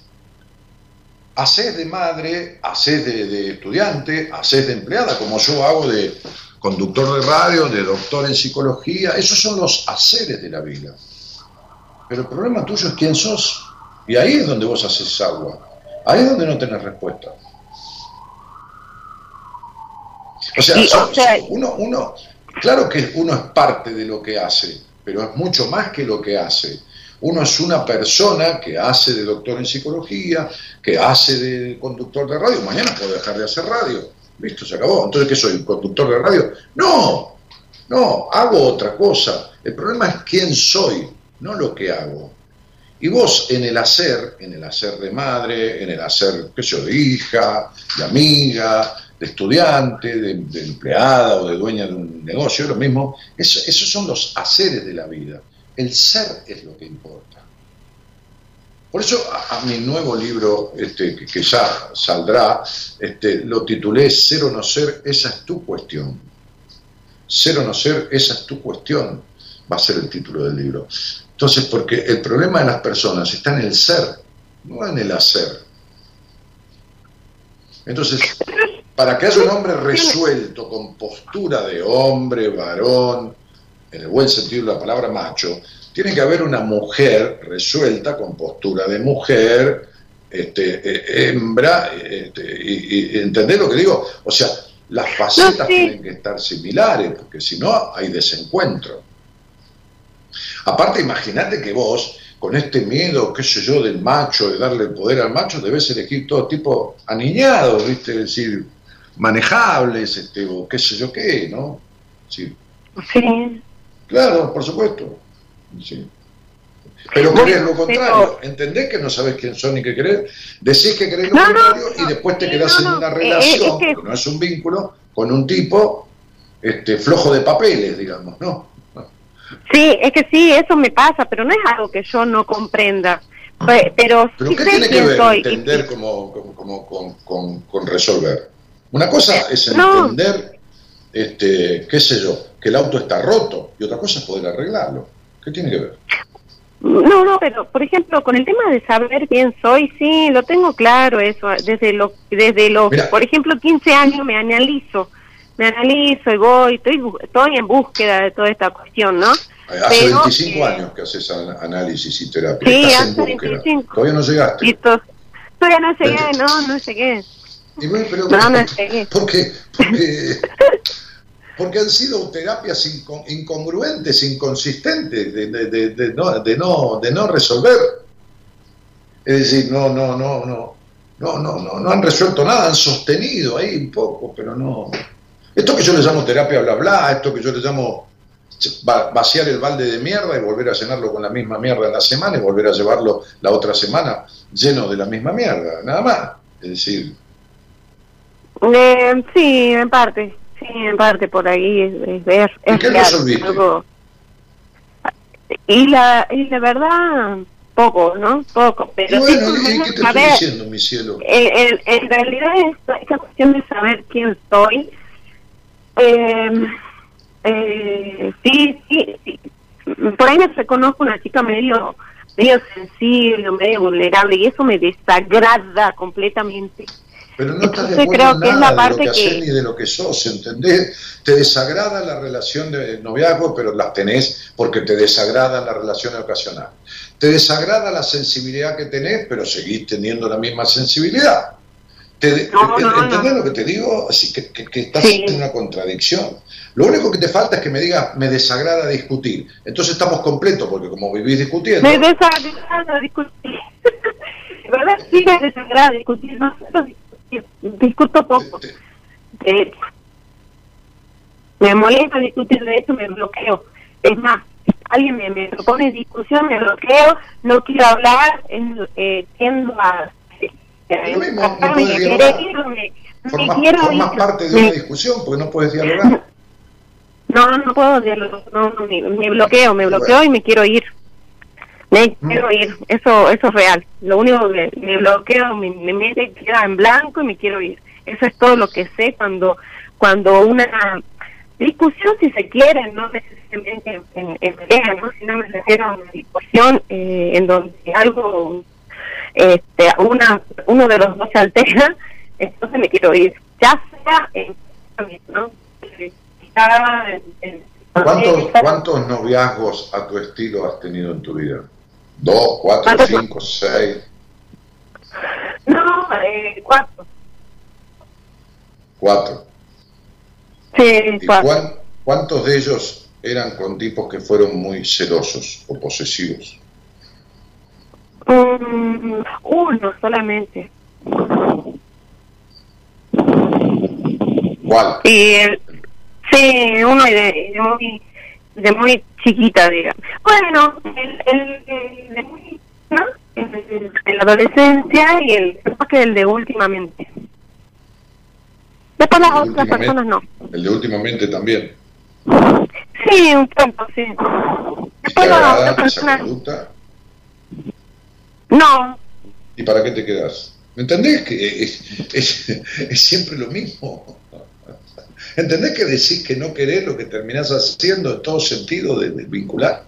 Haces de madre, haces de, de estudiante, haces de empleada, como yo hago de conductor de radio, de doctor en psicología. Esos son los haceres de la vida. Pero el problema tuyo es quién sos. Y ahí es donde vos haces agua. Ahí es donde no tenés respuesta. O sea, Y, o sea- uno, uno, claro que uno es parte de lo que hace, pero es mucho más que lo que hace. Uno es una persona que hace de doctor en psicología, que hace de conductor de radio. Mañana puedo dejar de hacer radio. Listo, se acabó. Entonces, ¿qué soy? ¿Un conductor de radio? No, no, hago otra cosa. El problema es quién soy, no lo que hago. Y vos en el hacer, en el hacer de madre, en el hacer, qué sé yo, de hija, de amiga, de estudiante, de, empleada o de dueña de un negocio, lo mismo, eso- esos son los haceres de la vida. El ser es lo que importa. Por eso a, a mi nuevo libro, este, que, que ya saldrá, este, lo titulé Ser o no ser, esa es tu cuestión. Ser o no ser, esa es tu cuestión, va a ser el título del libro. Entonces, porque el problema de las personas está en el ser, no en el hacer. Entonces, para que haya un hombre resuelto, con postura de hombre, varón, en el buen sentido de la palabra macho, tiene que haber una mujer resuelta, con postura de mujer, este, eh, hembra, este, y, y- ¿entendés lo que digo? O sea, las facetas sí. tienen que estar similares, porque si no hay desencuentro. Aparte, imagínate que vos, con este miedo, qué sé yo, del macho, de darle el poder al macho, debes elegir todo tipo aniñados, ¿viste? Es decir, manejables, este, o qué sé yo qué, ¿no? Sí, Sí. claro, por supuesto. Sí. Pero querés lo contrario, entendés que no sabés quién son ni qué querés, decís que querés lo No, no, contrario y después te quedás no, en una eh, relación, es que- que no es un vínculo, con un tipo este, flojo de papeles, digamos, ¿no? Sí, es que sí, eso me pasa, pero no es algo que yo no comprenda. Pe- Pero, ¿Pero sí qué sé tiene que ver soy. entender como, como, como- con, con- con resolver? Una cosa es No. entender, este, qué sé yo, que el auto está roto y otra cosa es poder arreglarlo. ¿Qué tiene que ver? No, no, pero por ejemplo, con el tema de saber quién soy, sí, lo tengo claro eso. Desde los, desde los, Mira. por ejemplo, 15 años me analizo, me analizo y voy, estoy, estoy en búsqueda de toda esta cuestión, ¿no? Hace Pero, 25 eh, años que haces an- análisis y terapia. Sí, Estás en hace búsqueda. 25. Todavía no llegaste. Todavía no llegué, no, no llegué. Y bueno, pero, No. Porque, porque han sido terapias incon- incongruentes, inconsistentes, de, de- de- de no, de, no, de no resolver. Es decir, no, no, no, no, no, no, no, no han resuelto nada, han sostenido ahí un poco, pero no. Esto que yo le llamo terapia bla bla, esto que yo le llamo va- vaciar el balde de mierda y volver a llenarlo con la misma mierda en la semana y volver a llevarlo la otra semana lleno de la misma mierda, nada más. Es decir, Eh, sí, en parte, sí, en parte por ahí es, es ver. ¿Y es qué real, algo- Y la, y la verdad, poco, ¿no? Poco, pero bueno, por lo ¿y menos qué te saber- estoy diciendo, mi cielo? en, en- en realidad esta, esta cuestión de saber quién soy, eh, eh, sí, sí, sí, por ahí me reconozco una chica medio medio sensible, medio vulnerable y eso me desagrada completamente. Pero no estás de acuerdo creo es nada de lo que haces ni de lo que sos, ¿entendés? Te desagrada la relación de noviazgo, pero las tenés porque te desagrada la relación ocasional. Te desagrada la sensibilidad que tenés, pero seguís teniendo la misma sensibilidad. Te de- No, te- no, ¿Entendés no. lo que te digo? Así que, que- que estás Sí. en una contradicción. Lo único que te falta es que me digas, me desagrada discutir. Entonces estamos completos, porque como vivís discutiendo... Me desagrada discutir. Verdad, sí me desagrada discutir. Discutir. Discuto poco. hecho. Me molesta discutir, de hecho me bloqueo. Es más, alguien me, me propone discusión, me bloqueo, no quiero hablar, en- eh, tiendo a... eh, a- no me dialogar. ir, me- me Formas, ir. parte de Me- una discusión, porque no puedes dialogar. No, no puedo dialogar, no, no, me, me bloqueo, me bloqueo y me quiero ir. Me Mm. quiero ir, eso eso es real. Lo único que me bloqueo, mi, mi mente queda en blanco y me quiero ir. Eso es todo lo que sé cuando cuando una discusión, si se quiere, no necesariamente en, en pelea, ¿no? sino me refiero a una discusión eh, en donde algo, este, una uno de los dos se altera, entonces me quiero ir. Ya sea en ¿no? Ya en- en- ¿Cuántos, eh, ¿Cuántos noviazgos a tu estilo has tenido en tu vida? ¿Dos, cuatro, cinco, seis, No, eh, cuatro. cuatro? Sí, ¿Y cuatro. cuán- cuántos de ellos eran con tipos que fueron muy celosos o posesivos? Mm, uno solamente. ¿Cuál? Y el- sí, uno de, de muy de muy chiquita, digamos. Bueno, el, el, el de muy ¿no? El la adolescencia y el capaz que el de últimamente. Después las otras personas no. El de últimamente también. Sí, un tiempo, sí. ¿Y te Después las otras personas no. ¿Y para qué te quedas? ¿Me entendés que es, es- es siempre lo mismo? ¿Entendés que decís que no querés lo que terminás haciendo en todo sentido de, de vincular?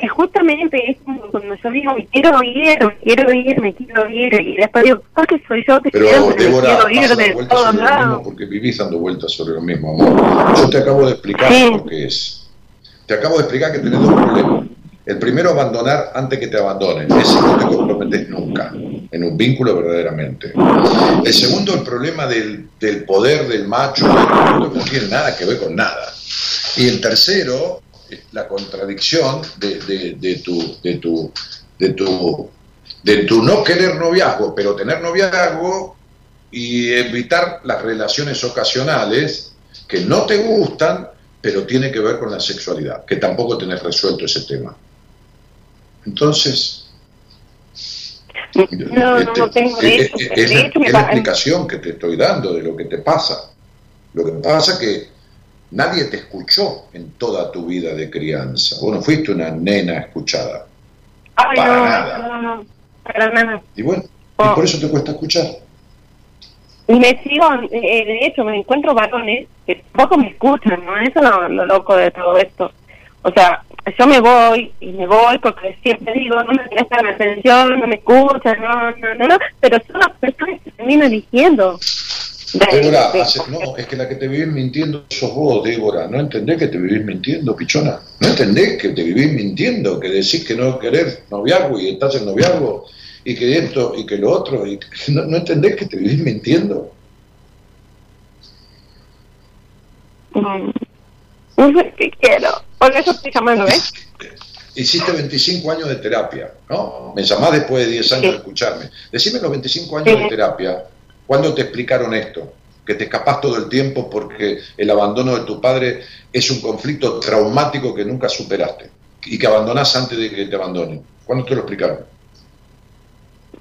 Es justamente es como cuando yo digo me quiero ir, me quiero ir, me quiero ir y después digo, ¿por qué soy yo que Pero siempre Débora, quiero ir de todos lados? porque vivís dando vueltas sobre lo mismo, amor. Yo te acabo de explicar Sí. lo que es. Te acabo de explicar que tenés dos problemas. El primero, abandonar antes que te abandonen. Ese no te comprometes nunca en un vínculo verdaderamente. El segundo, el problema del, del poder del macho, que no tiene nada que ver con nada. Y el tercero, eh, la contradicción de tu no querer noviazgo, pero tener noviazgo y evitar las relaciones ocasionales que no te gustan, pero tiene que ver con la sexualidad, que tampoco tenés resuelto ese tema. Entonces, No, no, este, no tengo de hecho. es- De es hecho, es la explicación que te estoy dando de lo que te pasa. Lo que pasa es que nadie te escuchó en toda tu vida de crianza. Vos no fuiste una nena escuchada. Ay, para no, nada. no, no, para nada. Y bueno, y Oh. por eso te cuesta escuchar. Y me sigo, eh, de hecho, me encuentro varones que tampoco me escuchan, ¿no? Eso es lo, lo loco de todo esto. O sea, yo me voy y me voy porque siempre digo, no me prestan atención, no me escuchan, no, no, no, no, pero son las personas que terminan diciendo. Débora, hace- no, es que la que te vivís mintiendo sos vos, Débora. ¿No entendés que te vivís mintiendo, pichona? ¿No entendés que te vivís mintiendo? Que decís que no querés noviazgo y estás en noviazgo y que esto y que lo otro. Y ¿no, no entendés que te vivís mintiendo? Mm. No sé qué quiero. Por eso estoy llamando, ¿ves? Hiciste 25 años de terapia, ¿no? Me llamás después de 10 años Sí. de escucharme. Decime los 25 años Sí. de terapia, ¿cuándo te explicaron esto? Que te escapás todo el tiempo porque el abandono de tu padre es un conflicto traumático que nunca superaste y que abandonás antes de que te abandonen. ¿Cuándo te lo explicaron?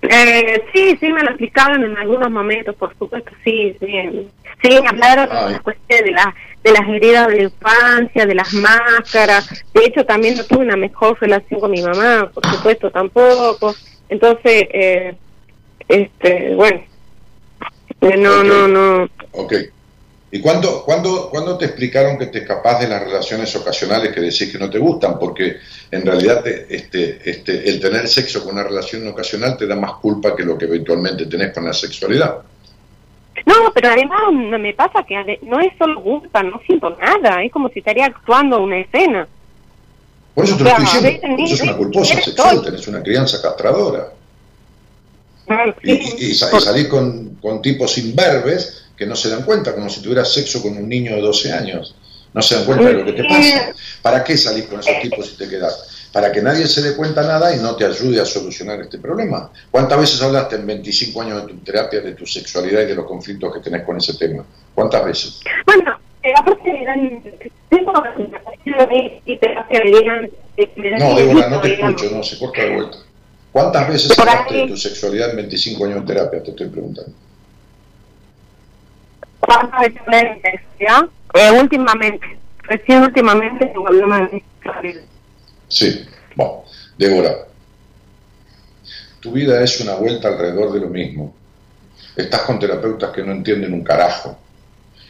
Eh, sí, sí, me lo explicaron en algunos momentos, por supuesto, sí, sí. Sí, me hablaron de las cuestiones de, la, de las heridas de la infancia, de las máscaras. De hecho, también no tuve una mejor relación con mi mamá, por supuesto, tampoco. Entonces, eh, este, bueno, eh, no, no, no. Ok. ¿Y cuándo, cuándo, cuándo te explicaron que te escapás de las relaciones ocasionales que decís que no te gustan? Porque en realidad te- este, este, el tener sexo con una relación ocasional te da más culpa que lo que eventualmente tenés con la sexualidad. No, pero además me pasa que no es solo culpa, no siento nada, es como si estaría actuando una escena. Por eso te lo estoy diciendo. ni- Sos una culposa sexual, tenés una crianza castradora. Y, y- y y Por- salís con, con tipos imberbes que no se dan cuenta, como si tuvieras sexo con un niño de 12 años. No se dan cuenta de lo que te pasa. ¿Para qué salís con esos tipos y te quedás? Para que nadie se dé cuenta nada y no te ayude a solucionar este problema. ¿Cuántas veces hablaste en 25 años de tu terapia de tu sexualidad y de los conflictos que tenés con ese tema? ¿Cuántas veces? Bueno, eh, aparte tengo y terapia eh, No, Débora, no te escucho, no, se corta de vuelta. ¿Cuántas veces hablaste de tu sexualidad en 25 años de terapia? Te estoy preguntando. ¿Cuántas veces ¿ya? Eh, últimamente, recién últimamente tengo problemas de. Sí, bueno, Débora, tu vida es una vuelta alrededor de lo mismo. Estás con terapeutas que no entienden un carajo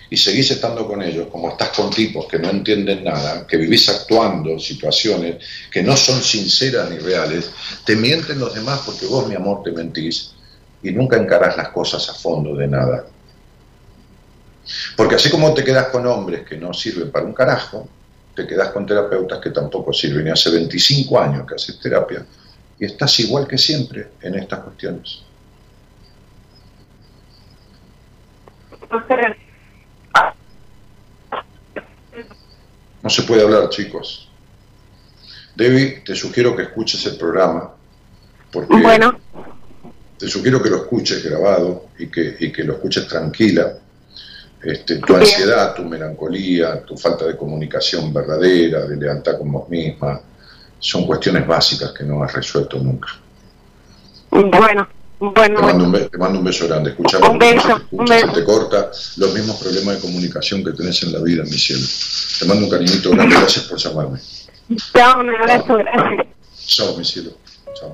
y seguís estando con ellos como estás con tipos que no entienden nada, que vivís actuando situaciones que no son sinceras ni reales, te mienten los demás porque vos, mi amor, te mentís y nunca encarás las cosas a fondo de nada. Porque así como te quedas con hombres que no sirven para un carajo, te quedas con terapeutas que tampoco sirven. Y hace 25 años que haces terapia y estás igual que siempre en estas cuestiones. No se puede hablar, chicos. Debbie, te sugiero que escuches el programa, porque bueno, te sugiero que lo escuches grabado y que, y que lo escuches tranquila. Este, tu ansiedad, tu melancolía, tu falta de comunicación verdadera, de lealtad con vos misma, son cuestiones básicas que no has resuelto nunca. bueno, bueno, Te mando un, be- te mando un beso grande. Escuchalo, Un beso, escucha, un beso. te corta los mismos problemas de comunicación que tenés en la vida, mi cielo. Te mando un cariñito grande. Gracias por llamarme. Chao, un abrazo, gracias. Chao, mi cielo. Chao.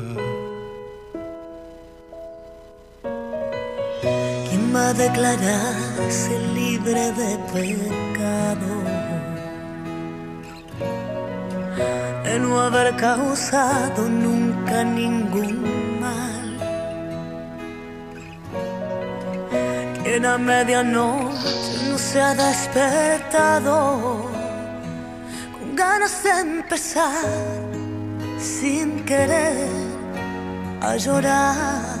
¿Quién va a declararse libre de pecado? De no haber causado nunca ningún mal. Quien a medianoche no se ha despertado con ganas de empezar sin querer a llorar.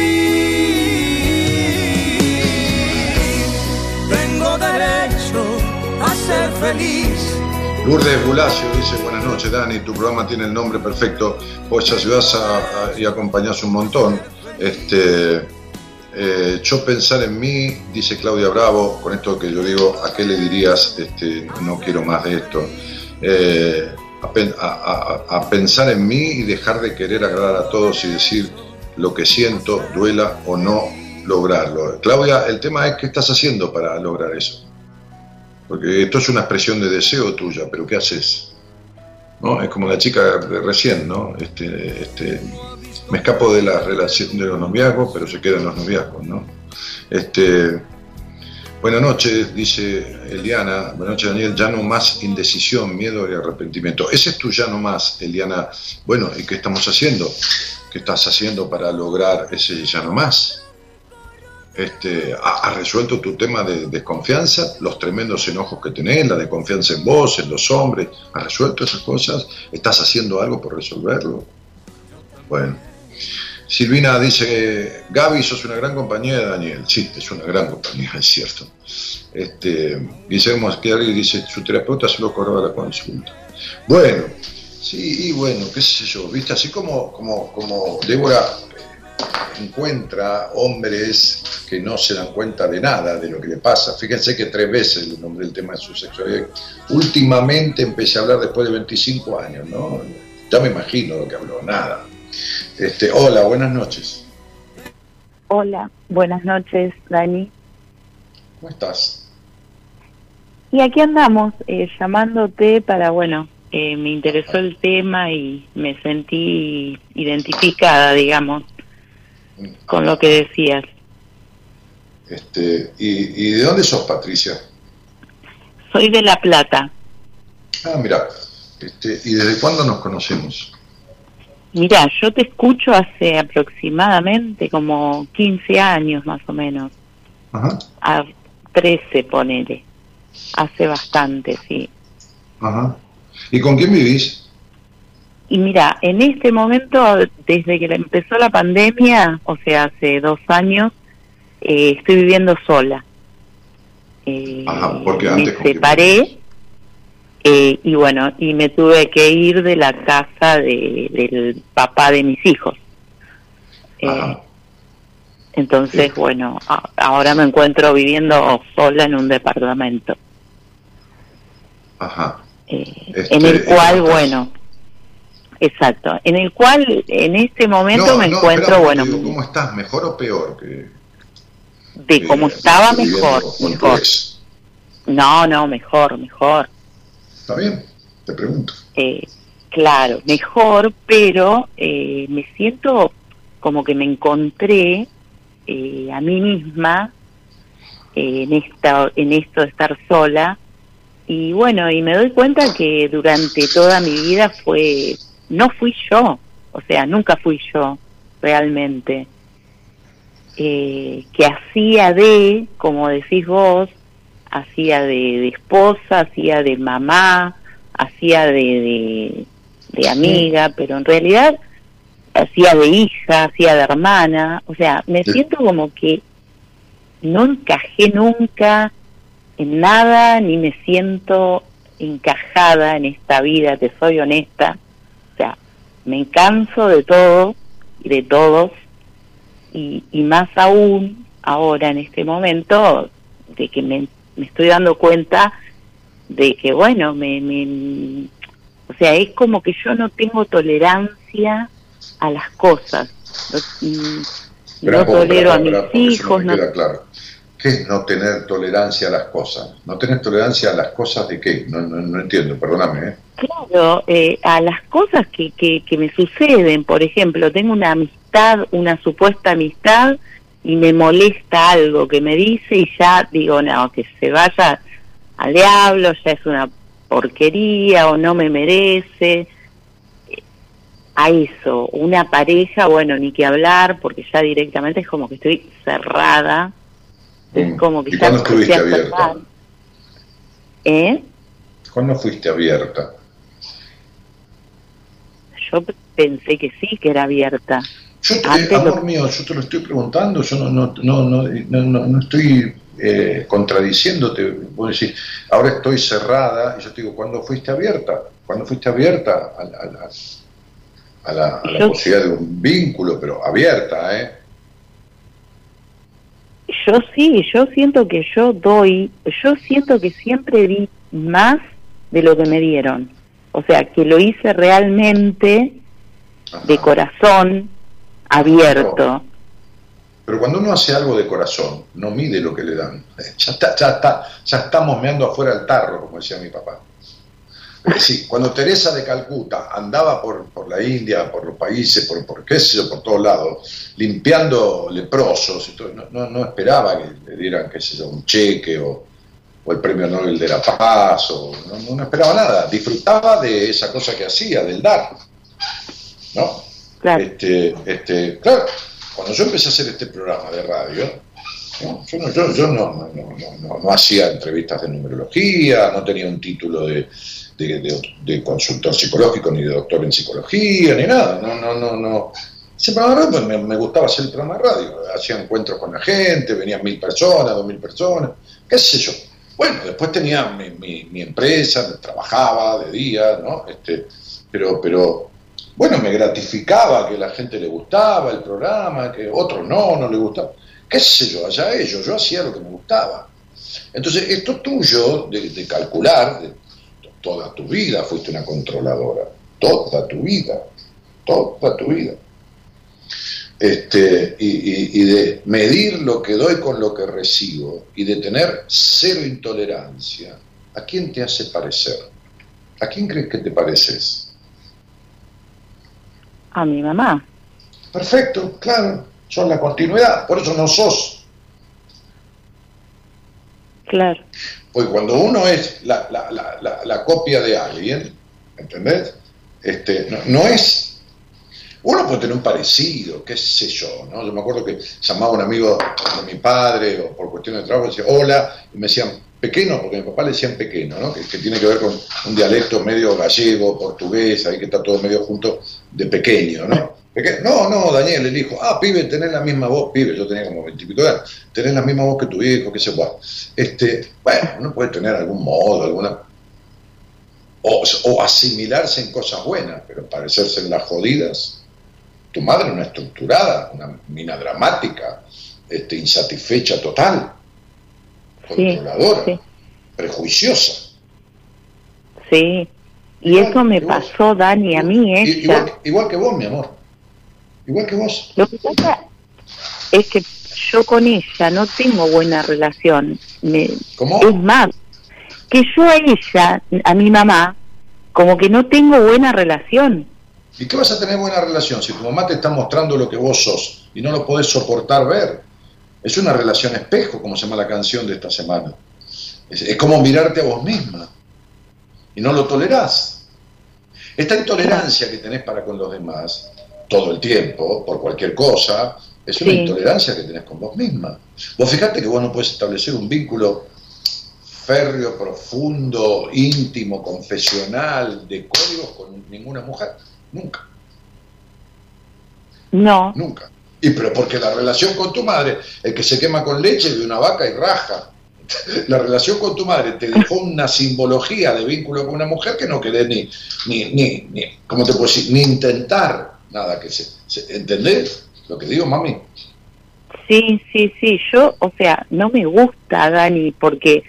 Feliz. Lourdes Bulacio dice, buenas noches Dani, tu programa tiene el nombre perfecto, vos ayudás a, a- y acompañás un montón. Este, eh, yo pensar en mí, dice Claudia Bravo, con esto que yo digo, ¿a qué le dirías? Este, no quiero más de esto. Eh, a- a pensar en mí y dejar de querer agradar a todos y decir lo que siento, duela o no lograrlo. Claudia, el tema es qué estás haciendo para lograr eso. Porque esto es una expresión de deseo tuya, pero ¿qué haces? ¿No? Es como la chica de recién, ¿no? Este, este, me escapo de la relación de los noviazgos, pero se quedan los noviazgos, ¿no? Este, Buenas noches, dice Eliana. Buenas noches, Daniel. Ya no más indecisión, miedo y arrepentimiento. Ese es tu ya no más, Eliana. Bueno, ¿y qué estamos haciendo? ¿Qué estás haciendo para lograr ese ya no más? Este, ¿ha- ¿Has resuelto tu tema de desconfianza? Los tremendos enojos que tenés, la desconfianza en vos, en los hombres. ¿Has resuelto esas cosas? ¿Estás haciendo algo por resolverlo? Bueno. Silvina dice, Gaby, sos una gran compañía de Daniel. Sí, es una gran compañía, es cierto. Este, Guillermo Aschiari dice, su terapeuta solo cobraba la consulta. Bueno, sí, y bueno, qué sé yo, viste, así como, como, como Débora encuentra hombres que no se dan cuenta de nada de lo que le pasa. Fíjense que tres veces le nombré el tema de su sexualidad. Últimamente empecé a hablar después de 25 años, ¿no? Ya me imagino lo que habló, nada. Este, hola, buenas noches. Hola, buenas noches, Dani. ¿Cómo estás? Y aquí andamos, eh, llamándote para, bueno, eh, me interesó el tema y me sentí identificada, digamos, con lo que decías. Este, ¿y, y de dónde sos, Patricia? Soy de La Plata. Ah, mira, este, ¿y desde cuándo nos conocemos? Mira, yo te escucho hace aproximadamente como 15 años más o menos, Ajá, a 13 ponele, hace bastante, sí. ajá. ¿Y con quién vivís? Y mira, en este momento, desde que empezó la pandemia, o sea, hace dos años, eh, estoy viviendo sola. Eh, Ajá, porque me antes quién separé eh, y bueno, y me tuve que ir de la casa de- del papá de mis hijos. Eh, Ajá. entonces, bueno, a- ahora me encuentro viviendo sola en un departamento, Ajá. Este, en el ¿y cual, bueno, exacto, en el cual en este momento No, me no, encuentro, bueno, digo, ¿Cómo estás? ¿Mejor o peor? Que, de que como estaba mejor? No, no, mejor, mejor. ¿Está bien? Te pregunto. Eh, claro, mejor, pero eh, me siento como que me encontré eh, a mí misma eh, en esta, en esto de estar sola y bueno, y me doy cuenta que durante toda mi vida fue, no fui yo, o sea, nunca fui yo realmente. Eh, que hacía de, como decís vos, hacía de, de esposa, hacía de mamá, hacía de, de, de amiga, pero en realidad hacía de hija, hacía de hermana, o sea, me Sí. siento como que no encajé nunca en nada, ni me siento encajada en esta vida, te soy honesta, me canso de todo y de todos, y, y más aún ahora en este momento de que me, me estoy dando cuenta de que bueno me, me o sea es como que yo no tengo tolerancia a las cosas no, mm, no tolero a mis hijos no me claro. ¿Qué es no tener tolerancia a las cosas? ¿No tener tolerancia a las cosas de qué? No, no, no entiendo, perdóname. ¿eh? Claro, eh, a las cosas que, que, que me suceden, por ejemplo, tengo una amistad, una supuesta amistad, y me molesta algo que me dice y ya digo, no, que se vaya al diablo, ya es una porquería o no me merece. A eso, una pareja, bueno, ni que hablar, porque ya directamente es como que estoy cerrada, es Mm. como que ¿Y ya cuándo estuviste abierta? ¿Eh? ¿Cuándo fuiste abierta? Yo pensé que sí, que era abierta. Yo te- Antes amor lo- mío, yo te lo estoy preguntando, yo no, no, no, no, no, no- no estoy eh, contradiciéndote. Vos decís, ahora estoy cerrada, y yo te digo, ¿cuándo fuiste abierta? ¿Cuándo fuiste abierta a, la- a la, a la- a la Yo- posibilidad de un vínculo, pero abierta, ¿eh? Yo sí, yo siento que yo doy, yo siento que siempre di más de lo que me dieron. O sea, que lo hice realmente Ajá. de corazón, abierto. Pero cuando uno hace algo de corazón, no mide lo que le dan. Ya está, ya está, ya estamos meando afuera del tarro, como decía mi papá. Sí, cuando Teresa de Calcuta andaba por, por la India, por los países, por, por qué sé yo, por todos lados, limpiando leprosos, y todo, no, no, no esperaba que le dieran, qué sé yo, un cheque o, o el premio Nobel de la Paz, o, no, no esperaba nada, disfrutaba de esa cosa que hacía, del dar. ¿No? Claro. Este, este, claro, cuando yo empecé a hacer este programa de radio, ¿no? yo, no, yo, yo no, no, no, no- no- no hacía entrevistas de numerología, no tenía un título de, de, de- de consultor psicológico, ni de doctor en psicología, ni nada. No, no, no, no. Pues, me, me gustaba hacer el programa de radio. Hacía encuentros con la gente, venían mil personas, dos mil personas, qué sé yo. Bueno, después tenía mi, empresa, trabajaba de día, ¿no? Este, pero, pero bueno, me gratificaba que la gente le gustaba el programa, que otros no, no le gustaba. ¿Qué sé yo? Allá ellos, yo hacía lo que me gustaba. Entonces, esto tuyo de, calcular, toda tu vida fuiste una controladora, toda tu vida, toda tu vida. Este, y, y- y de medir lo que doy con lo que recibo y de tener cero intolerancia, ¿a quién te hace parecer? ¿A quién crees que te pareces? A mi mamá. Perfecto, claro, son la continuidad, por eso no sos. Claro. Porque cuando uno es la, la- la- la- la copia de alguien, ¿entendés? Este, no, no es. Uno puede tener un parecido, qué sé yo, ¿no? Yo me acuerdo que llamaba un amigo de mi padre o por cuestiones de trabajo, decía hola, y me decían pequeño, porque a mi papá le decían pequeño, ¿no? Que, tiene que ver con un dialecto medio gallego, portugués, ahí que está todo medio junto, de pequeño, ¿no? No, no, Daniel, el hijo, ah, pibe, tenés la misma voz, pibe, yo tenía como veintipico años, tenés la misma voz que tu hijo, qué sé yo. Este, bueno, uno puede tener algún modo, alguna o, o asimilarse en cosas buenas, pero parecerse en las jodidas. Tu madre una estructurada, una mina dramática, este, insatisfecha total, controladora, sí. prejuiciosa. Sí. Y Igual, eso me pasó, Dani, a mí, igual que vos, mi amor. Igual que vos. Lo que pasa es que yo con ella no tengo buena relación. Me, ¿Cómo? es más, que yo a ella, a mi mamá, como que no tengo buena relación. ¿Y qué vas a tener buena relación si tu mamá te está mostrando lo que vos sos y no lo podés soportar ver? Es una relación espejo, como se llama la canción de esta semana. Es, es como mirarte a vos misma y no lo tolerás. Esta intolerancia que tenés para con los demás todo el tiempo, por cualquier cosa, es una Sí. intolerancia que tenés con vos misma. Vos fijate que vos no puedes establecer un vínculo férreo, profundo, íntimo, confesional, de códigos con ninguna mujer. Nunca, No, nunca. Y pero porque la relación con tu madre, el que se quema con leche de una vaca y raja. La relación con tu madre te dejó una simbología de vínculo con una mujer que no querés ni, ni, ni, ni ¿cómo te puedo decir? Ni intentar nada que se, se- ¿entendés lo que digo, mami? sí, sí, sí. Yo, o sea, no me gusta, Dani, porque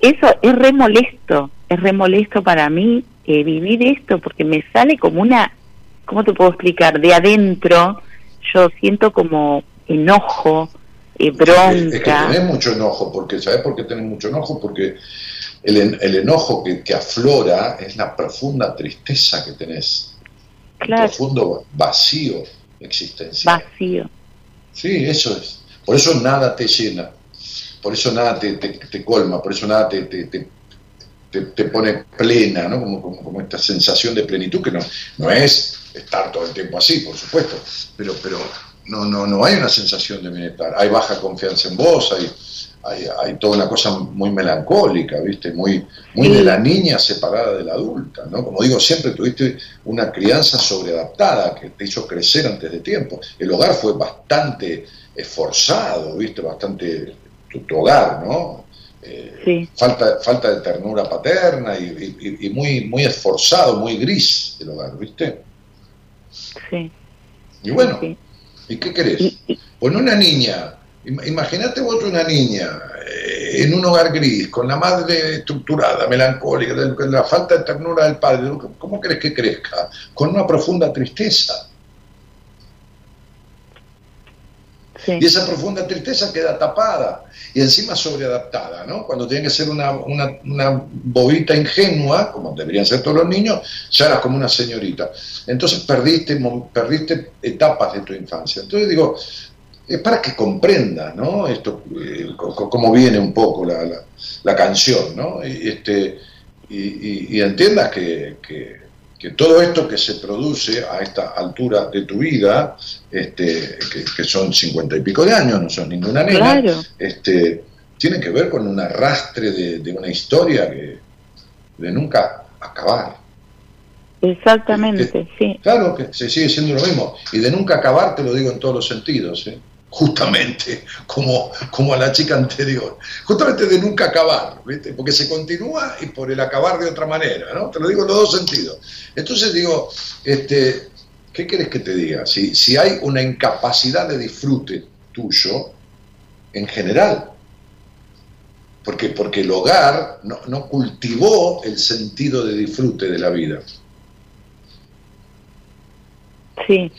eso es re molesto. Es re molesto para mí eh, vivir esto, porque me sale como una, ¿cómo te puedo explicar? De adentro, yo siento como enojo, eh, Es que bronca. tenés mucho enojo, porque ¿sabés por qué tenés mucho enojo? Porque el, el enojo que, que aflora es la profunda tristeza que tenés, un Claro, profundo vacío existencial. vacío. Sí, eso es. Por eso nada te llena, por eso nada te, te- te colma, por eso nada te, te- te- pone plena, ¿no? Como, como, como esta sensación de plenitud, que no, no es estar todo el tiempo así, por supuesto, pero, pero no, no, no hay una sensación de bienestar. Hay baja confianza en vos, hay, hay, hay toda una cosa muy melancólica, ¿viste? Muy, muy de la niña separada de la adulta, ¿no? Como digo, siempre tuviste una crianza sobreadaptada que te hizo crecer antes de tiempo. El hogar fue bastante esforzado, ¿viste? Bastante tu, tu hogar, ¿no? Eh, Sí. falta, falta de ternura paterna y, y- y muy, muy esforzado, muy gris el hogar, ¿viste? Sí, Y bueno, sí. ¿y qué querés? Y- Pues una niña, im- imagínate vos una niña eh, en un hogar gris, con la madre estructurada, melancólica, con la falta de ternura del padre, ¿cómo crees que crezca? Con una profunda tristeza. Y esa profunda tristeza queda tapada y encima sobreadaptada, ¿no? Cuando tiene que ser una, una, una bobita ingenua, como deberían ser todos los niños, ya eras como una señorita. Entonces perdiste, perdiste etapas de tu infancia. Entonces digo, es para que comprendas, ¿no? Esto, eh, cómo viene un poco la, la- canción, ¿no? Y, este, y, y- y entiendas que- que todo esto que se produce a esta altura de tu vida, este, que, que son cincuenta y pico de años, no son ninguna nena, Claro. este, tiene que ver con un arrastre de, de una historia que de nunca acabar. Exactamente, sí. Claro que se sigue siendo lo mismo. Y de nunca acabar te lo digo en todos los sentidos. ¿eh? Justamente como, como a la chica anterior. Justamente de nunca acabar, ¿viste? Porque se continúa y por el acabar de otra manera, ¿no? Te lo digo en los dos sentidos. Entonces digo, este, ¿qué quieres que te diga? Si, si hay una incapacidad de disfrute tuyo, en general, porque, porque el hogar no, no cultivó el sentido de disfrute de la vida. Sí.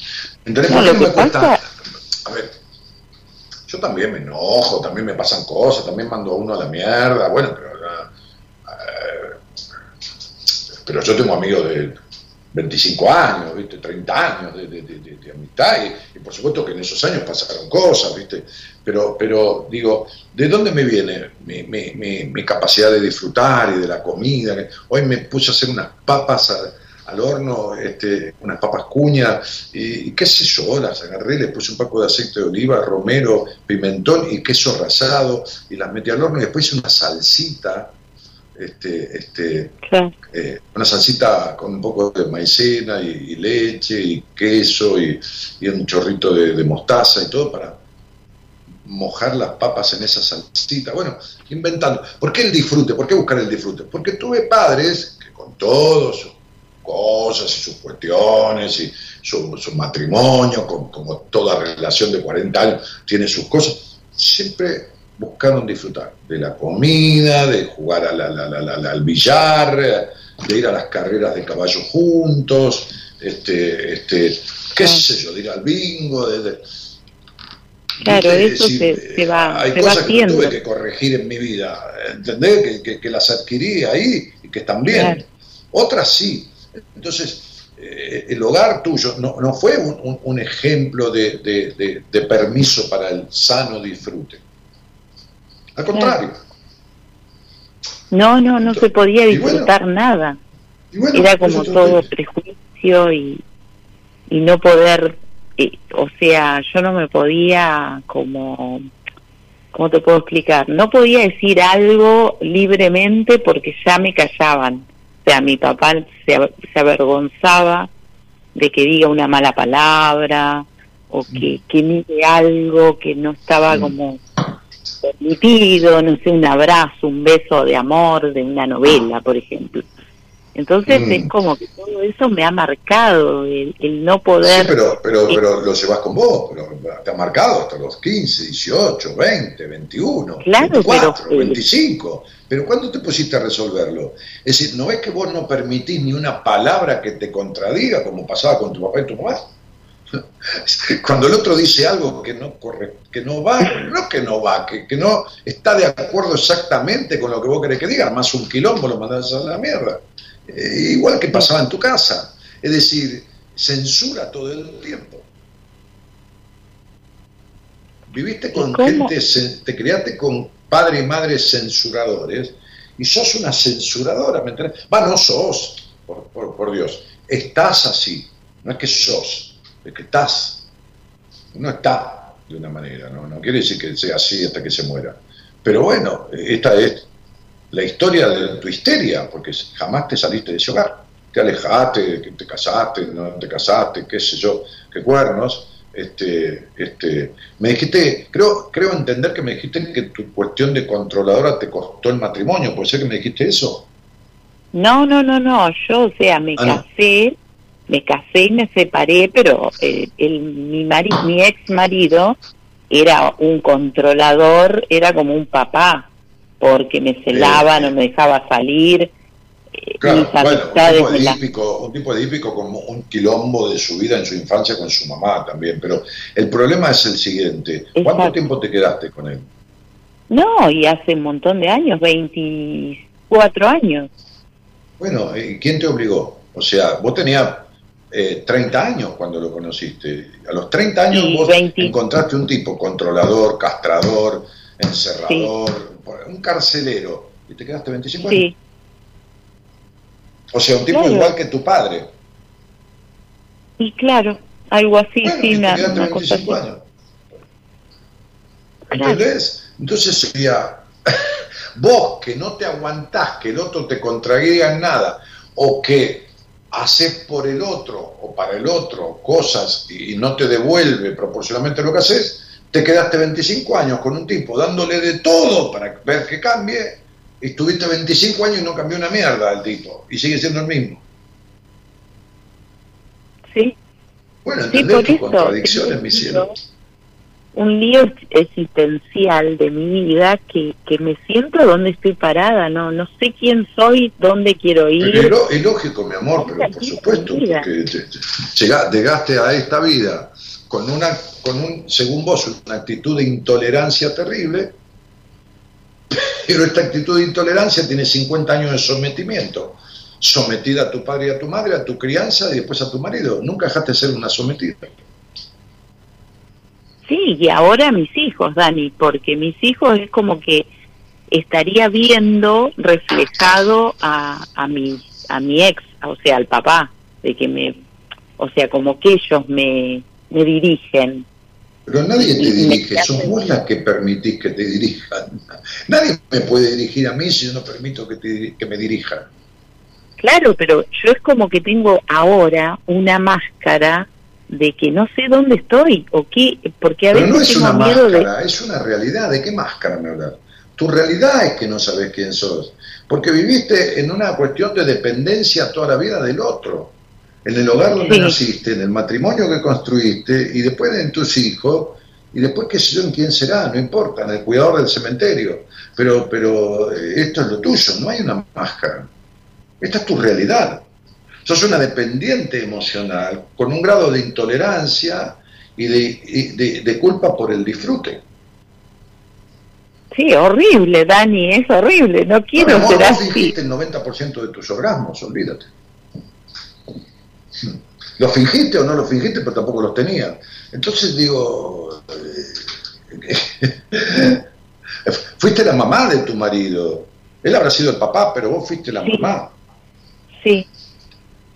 ¿Entendés? No, ¿Por qué lo no que me cuesta? pasa- A ver, yo también me enojo, también me pasan cosas, también mando a uno a la mierda, bueno, pero, eh, pero yo tengo amigos de 25 años, ¿viste? 30 años de, de- de- amistad y, y por supuesto que en esos años pasaron cosas, ¿viste? Pero, pero digo, ¿de dónde me viene mi, mi- mi- mi capacidad de disfrutar y de la comida? Hoy me puse a hacer unas papas a- al horno, este, unas papas cuñas, y, y qué sé yo, las agarré, le puse un poco de aceite de oliva, romero, pimentón y queso rallado, y las metí al horno y después hice una salsita, este, este, Claro. eh, una salsita con un poco de maicena y, y leche y queso y, y un chorrito de, de mostaza y todo para mojar las papas en esa salsita. Bueno, inventando. ¿Por qué el disfrute? ¿Por qué buscar el disfrute? Porque tuve padres que con todos sus cosas y sus cuestiones y su, su matrimonio, con- como toda relación de 40 años tiene sus cosas, siempre buscaron disfrutar de la comida, de jugar a la- la- la- al billar, de ir a las carreras de caballo juntos, este, este, qué sé yo, de ir al bingo, de, de- Claro, eso se, se va, hay se va cosas que haciendo. tuve que corregir en mi vida, ¿entendés? Que, que- que las adquirí ahí y que están bien. Claro. Otras sí. Entonces, eh, el hogar tuyo no, no fue un, un- un ejemplo de, de- de- de permiso para el sano disfrute. Al contrario. No, no, no se podía bueno, disfrutar nada. Bueno, Era como te- todo prejuicio y, y no poder, eh, o sea, yo no me podía como, ¿cómo te puedo explicar? No podía decir algo libremente porque ya me callaban. Sea, mi papá se, avergonzaba de que diga una mala palabra o que, que mire algo que no estaba como permitido, no sé, un abrazo, un beso de amor de una novela, por ejemplo. Entonces Mm. es como que todo eso me ha marcado, el, el no Sí, poder... pero, pero, pero lo llevas con vos, pero te ha marcado hasta los 15, 18, 20, 21, Claro, 24, pero, eh, 25. Pero ¿cuándo te pusiste a resolverlo? Es decir, ¿no es que vos no permitís ni una palabra que te contradiga, como pasaba con tu papá y tu mamá? Cuando el otro dice algo que no corre, que no va, no que no va, que, que no está de acuerdo exactamente con lo que vos querés que diga, más un quilombo lo mandás a la mierda. Eh, igual que pasaba en tu casa. Es decir, censura todo el tiempo. Viviste con gente, te criaste con padre y madre censuradores y sos una censuradora, ¿me entendés? Va, no sos, por, Dios, estás así, no es que sos, es que estás. No está de una manera, ¿no? no quiere decir que sea así hasta que se muera. Pero bueno, esta es la historia de tu histeria, porque jamás te saliste de ese hogar. Te alejaste, te casaste, no te casaste, qué sé yo, qué cuernos. Este, este, me dijiste, creo, creo entender que me dijiste que tu cuestión de controladora te costó el matrimonio, ¿puede ser que me dijiste eso? No, no, no, no, yo, o sea, me Ah, no. casé, me casé y me separé, pero eh, el, mi, mari, mi ex marido era un controlador, era como un papá, porque me celaba, no me dejaba salir, Claro, mis bueno, un tipo, de un tipo edípico con un quilombo de su vida en su infancia con su mamá también, pero el problema es el siguiente, ¿cuánto Exacto. tiempo te quedaste con él? No, y hace un montón de años, 24 años. Bueno, ¿y quién te obligó? O sea, vos tenías eh, 30 años cuando lo conociste. A los 30 años Sí, vos 20. encontraste un tipo controlador, castrador, encerrador, un carcelero, y te quedaste 25 años. Sí, O sea, un tipo Claro. igual que tu padre. y claro, algo así, Bueno, sí, y te una, quedaste una cosa 25 así. años. Claro. ¿Entendés? Entonces sería, vos que no te aguantás que el otro te contradiga en nada, o que haces por el otro o para el otro cosas y no te devuelve proporcionalmente lo que haces, te quedaste 25 años con un tipo dándole de todo para ver que cambie, y estuviste 25 años y no cambió una mierda el tipo, y sigue siendo el mismo. Sí, Bueno, Sí, ¿entendés por tus eso, contradicciones, es mi un cielo? un lío existencial de mi vida que, que me siento donde estoy parada, no no sé quién soy, dónde quiero Pero ir. es lo- es lógico, mi amor, pero por supuesto, porque te- te- llega- llegaste a esta vida con una, con un, según vos, una actitud de intolerancia terrible, pero esta actitud de intolerancia tiene 50 años de sometimiento, sometida a tu padre y a tu madre, a tu crianza y después a tu marido. Nunca dejaste de ser una sometida. Sí, y ahora mis hijos, Dani, porque mis hijos es como que estaría viendo reflejado a, a mi a mi ex, o sea, al papá, de que me, o sea, como que ellos me, me dirigen. Pero nadie te dirige, sos vos la que permitís que te dirijan. Nadie me puede dirigir a mí si yo no permito que, te que me dirijan. Claro, pero yo es como que tengo ahora una máscara de que no sé dónde estoy o qué, porque a Pero veces no es tengo una miedo de... máscara, es una realidad. ¿De qué máscara me hablas? Tu realidad es que no sabes quién sos. Porque viviste en una cuestión de dependencia toda la vida del otro. En el hogar donde Sí. naciste, en el matrimonio que construiste, y después en tus hijos, y después qué sé yo en quién será, no importa, en el cuidador del cementerio. Pero, pero eh, esto es lo tuyo, no hay una máscara. Esta es tu realidad. Sos una dependiente emocional con un grado de intolerancia y de, y de- de culpa por el disfrute. Sí, horrible, Dani, es horrible, no No, quiero amor, ser vos así. el 90% de tus orgasmos, olvídate. ¿Lo fingiste o no lo fingiste? Pero tampoco los tenías. Entonces digo, eh, fuiste la mamá de tu marido. Él habrá sido el papá, pero vos fuiste la Sí. mamá. Sí,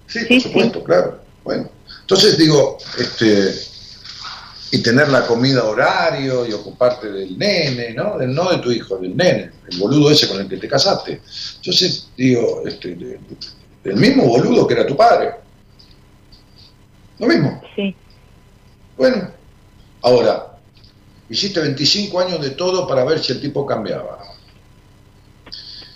Sí, Sí, por supuesto, claro. Bueno, entonces digo, este, y tener la comida horario y ocuparte del nene, ¿no? Del, no de tu hijo, del nene, el boludo ese con el que te casaste. Entonces digo, este, del mismo boludo que era tu padre. Lo mismo. sí, Bueno, ahora, hiciste 25 años de todo para ver si el tipo cambiaba.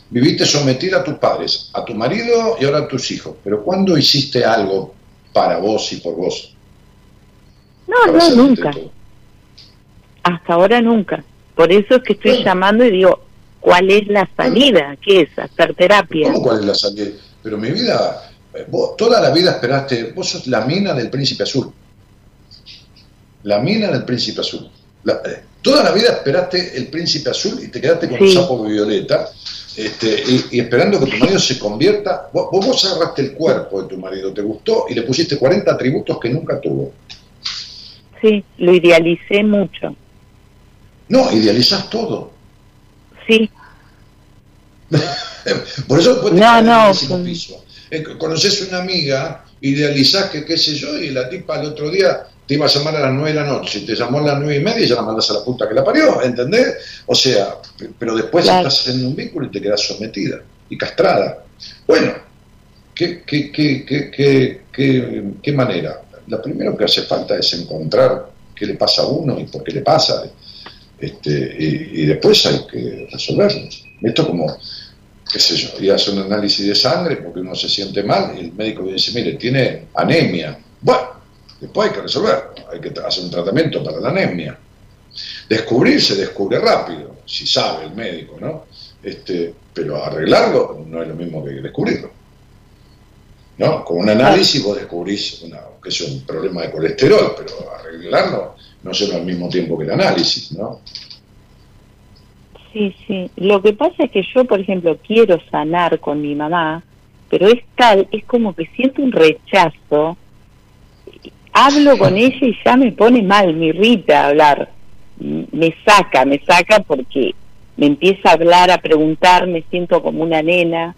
Viviste sometida a tus padres, a tu marido y ahora a tus hijos. Pero ¿cuándo hiciste algo para vos y por vos? no, no, nunca, todo? hasta ahora nunca. Por eso es que estoy Bueno. llamando y digo, ¿cuál es la salida? ¿Qué es? Hacer terapia. ¿Cómo cuál es la salida? Pero mi vida, vos toda la vida esperaste, vos sos la mina del príncipe azul. La mina del príncipe azul. La- eh, toda la vida esperaste el príncipe azul y te quedaste con un Sí. sapo violeta. este, y, y esperando que tu marido se convierta. Vos, vos, agarraste el cuerpo de tu marido, te gustó y le pusiste 40 atributos que nunca tuvo. Sí, lo idealicé mucho. No, idealizás todo. Sí, Por eso después te No, caes en el no, piso. Eh, Conoces una amiga, idealizás que qué sé yo, y la tipa el otro día te iba a llamar a las nueve de la noche, te llamó a las nueve y media y ya la mandas a la puta que la parió, ¿entendés? O sea, pero después Claro. estás en un vínculo y te quedas sometida y castrada. Bueno, ¿qué, qué, qué, qué, qué, qué, qué manera? Lo primero que hace falta es encontrar qué le pasa a uno y por qué le pasa. Este, y, y después hay que resolverlo. Esto como, qué sé yo, ir a hacer un análisis de sangre porque uno se siente mal y el médico dice, mire, tiene anemia. Bueno, después hay que resolver, hay que hacer un tratamiento para la anemia. Descubrir se descubre rápido, si sabe el médico, ¿no? Este, pero arreglarlo no es lo mismo que descubrirlo. ¿No? Con un análisis vos descubrís que es un problema de colesterol, pero arreglarlo no lleva al mismo tiempo que el análisis, ¿no? Sí, sí. Lo que pasa es que yo, por ejemplo, quiero sanar con mi mamá, pero es tal, es como que siento un rechazo. Hablo con ella y ya me pone mal, me irrita hablar. Me saca, me saca porque me empieza a hablar, a preguntar, me siento como una nena,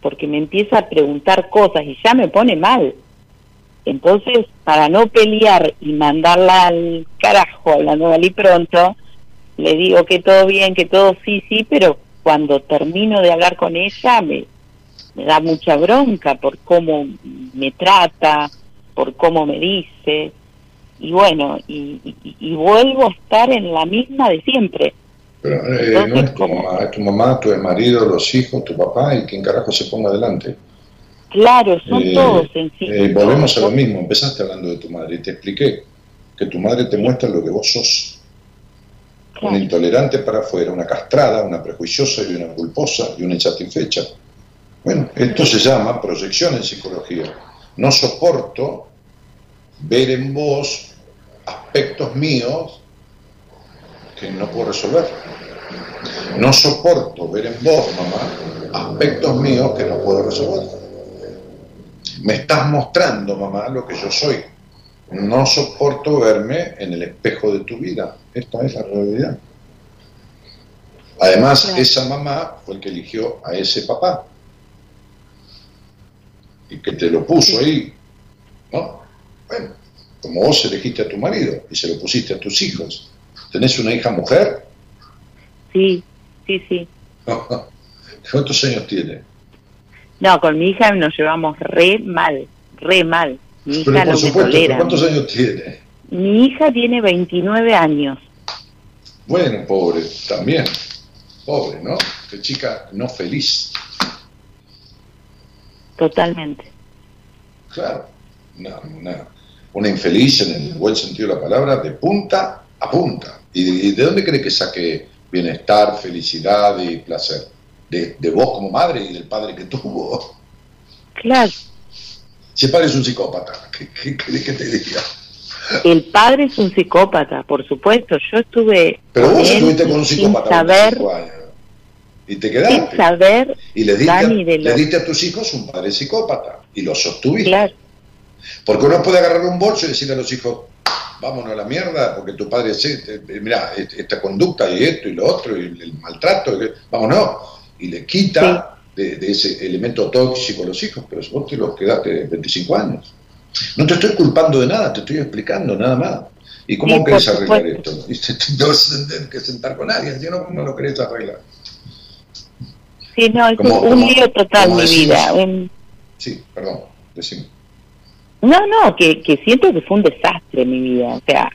porque me empieza a preguntar cosas y ya me pone mal. Entonces, para no pelear y mandarla al carajo, hablando y pronto, le digo que todo bien, que todo sí, sí, pero cuando termino de hablar con ella me, me da mucha bronca por cómo me trata, por cómo me dice, y bueno, y, y- y vuelvo a estar en la misma de siempre. Pero eh, Entonces, no es tu como- mamá, es tu mamá, tu marido, los hijos, tu papá y quien carajo se ponga adelante. Claro, son Eh, todos en sí. eh, volvemos a lo mismo, empezaste hablando de tu madre y te expliqué que tu madre te muestra lo que vos sos. Una intolerante para afuera, una castrada, una prejuiciosa y una culposa y una insatisfecha. Bueno, esto se llama proyección en psicología. No soporto ver en vos aspectos míos que no puedo resolver. No soporto ver en vos, mamá, aspectos míos que no puedo resolver. Me estás mostrando, mamá, lo que yo soy. No soporto verme en el espejo de tu vida. Esta es la realidad. Además, Claro. esa mamá fue el que eligió a ese papá. Y que te lo puso ahí. ¿No? Bueno, como vos elegiste a tu marido y se lo pusiste a tus hijos. ¿Tenés una hija mujer? Sí, sí, sí. ¿Cuántos años tiene? No, con mi hija nos llevamos re mal, re mal. Mi hija Pero por no me supuesto, tolera. ¿cuántos años tiene? Mi hija tiene 29 años. Bueno, pobre, también. Pobre, ¿no? Qué chica no feliz. Totalmente. Claro. Una, una, una infeliz en el buen sentido de la palabra, de punta a punta. ¿Y de, y de dónde cree que saque bienestar, felicidad y placer? De, de vos como madre y del padre que tuvo. Claro. Si el padre es un psicópata, ¿qué, qué que te diga? El padre es un psicópata, por supuesto. Yo estuve Pero vos estuviste con un sin psicópata saber, 25 años. Y te sin quedaste. saber, Y le diste, Dani, de le lo- diste a tus hijos un padre psicópata. Y lo sostuviste. claro, Porque uno puede agarrar un bolso y decirle a los hijos, vámonos a la mierda, porque tu padre es este, mira, esta conducta y esto y lo otro, y el maltrato, vámonos. Y le quita de, de ese elemento tóxico a los hijos, pero vos te los quedaste 25 años. No te estoy culpando de nada, te estoy explicando nada más. ¿Y cómo Sí, querés arreglar esto? Y te, te vas a tener que sentar con alguien, si no, ¿cómo lo querés arreglar? sí, no, es un lío total mi vida. un- Sí, perdón, decime. no, no, que, que siento que fue un desastre mi vida. O sea,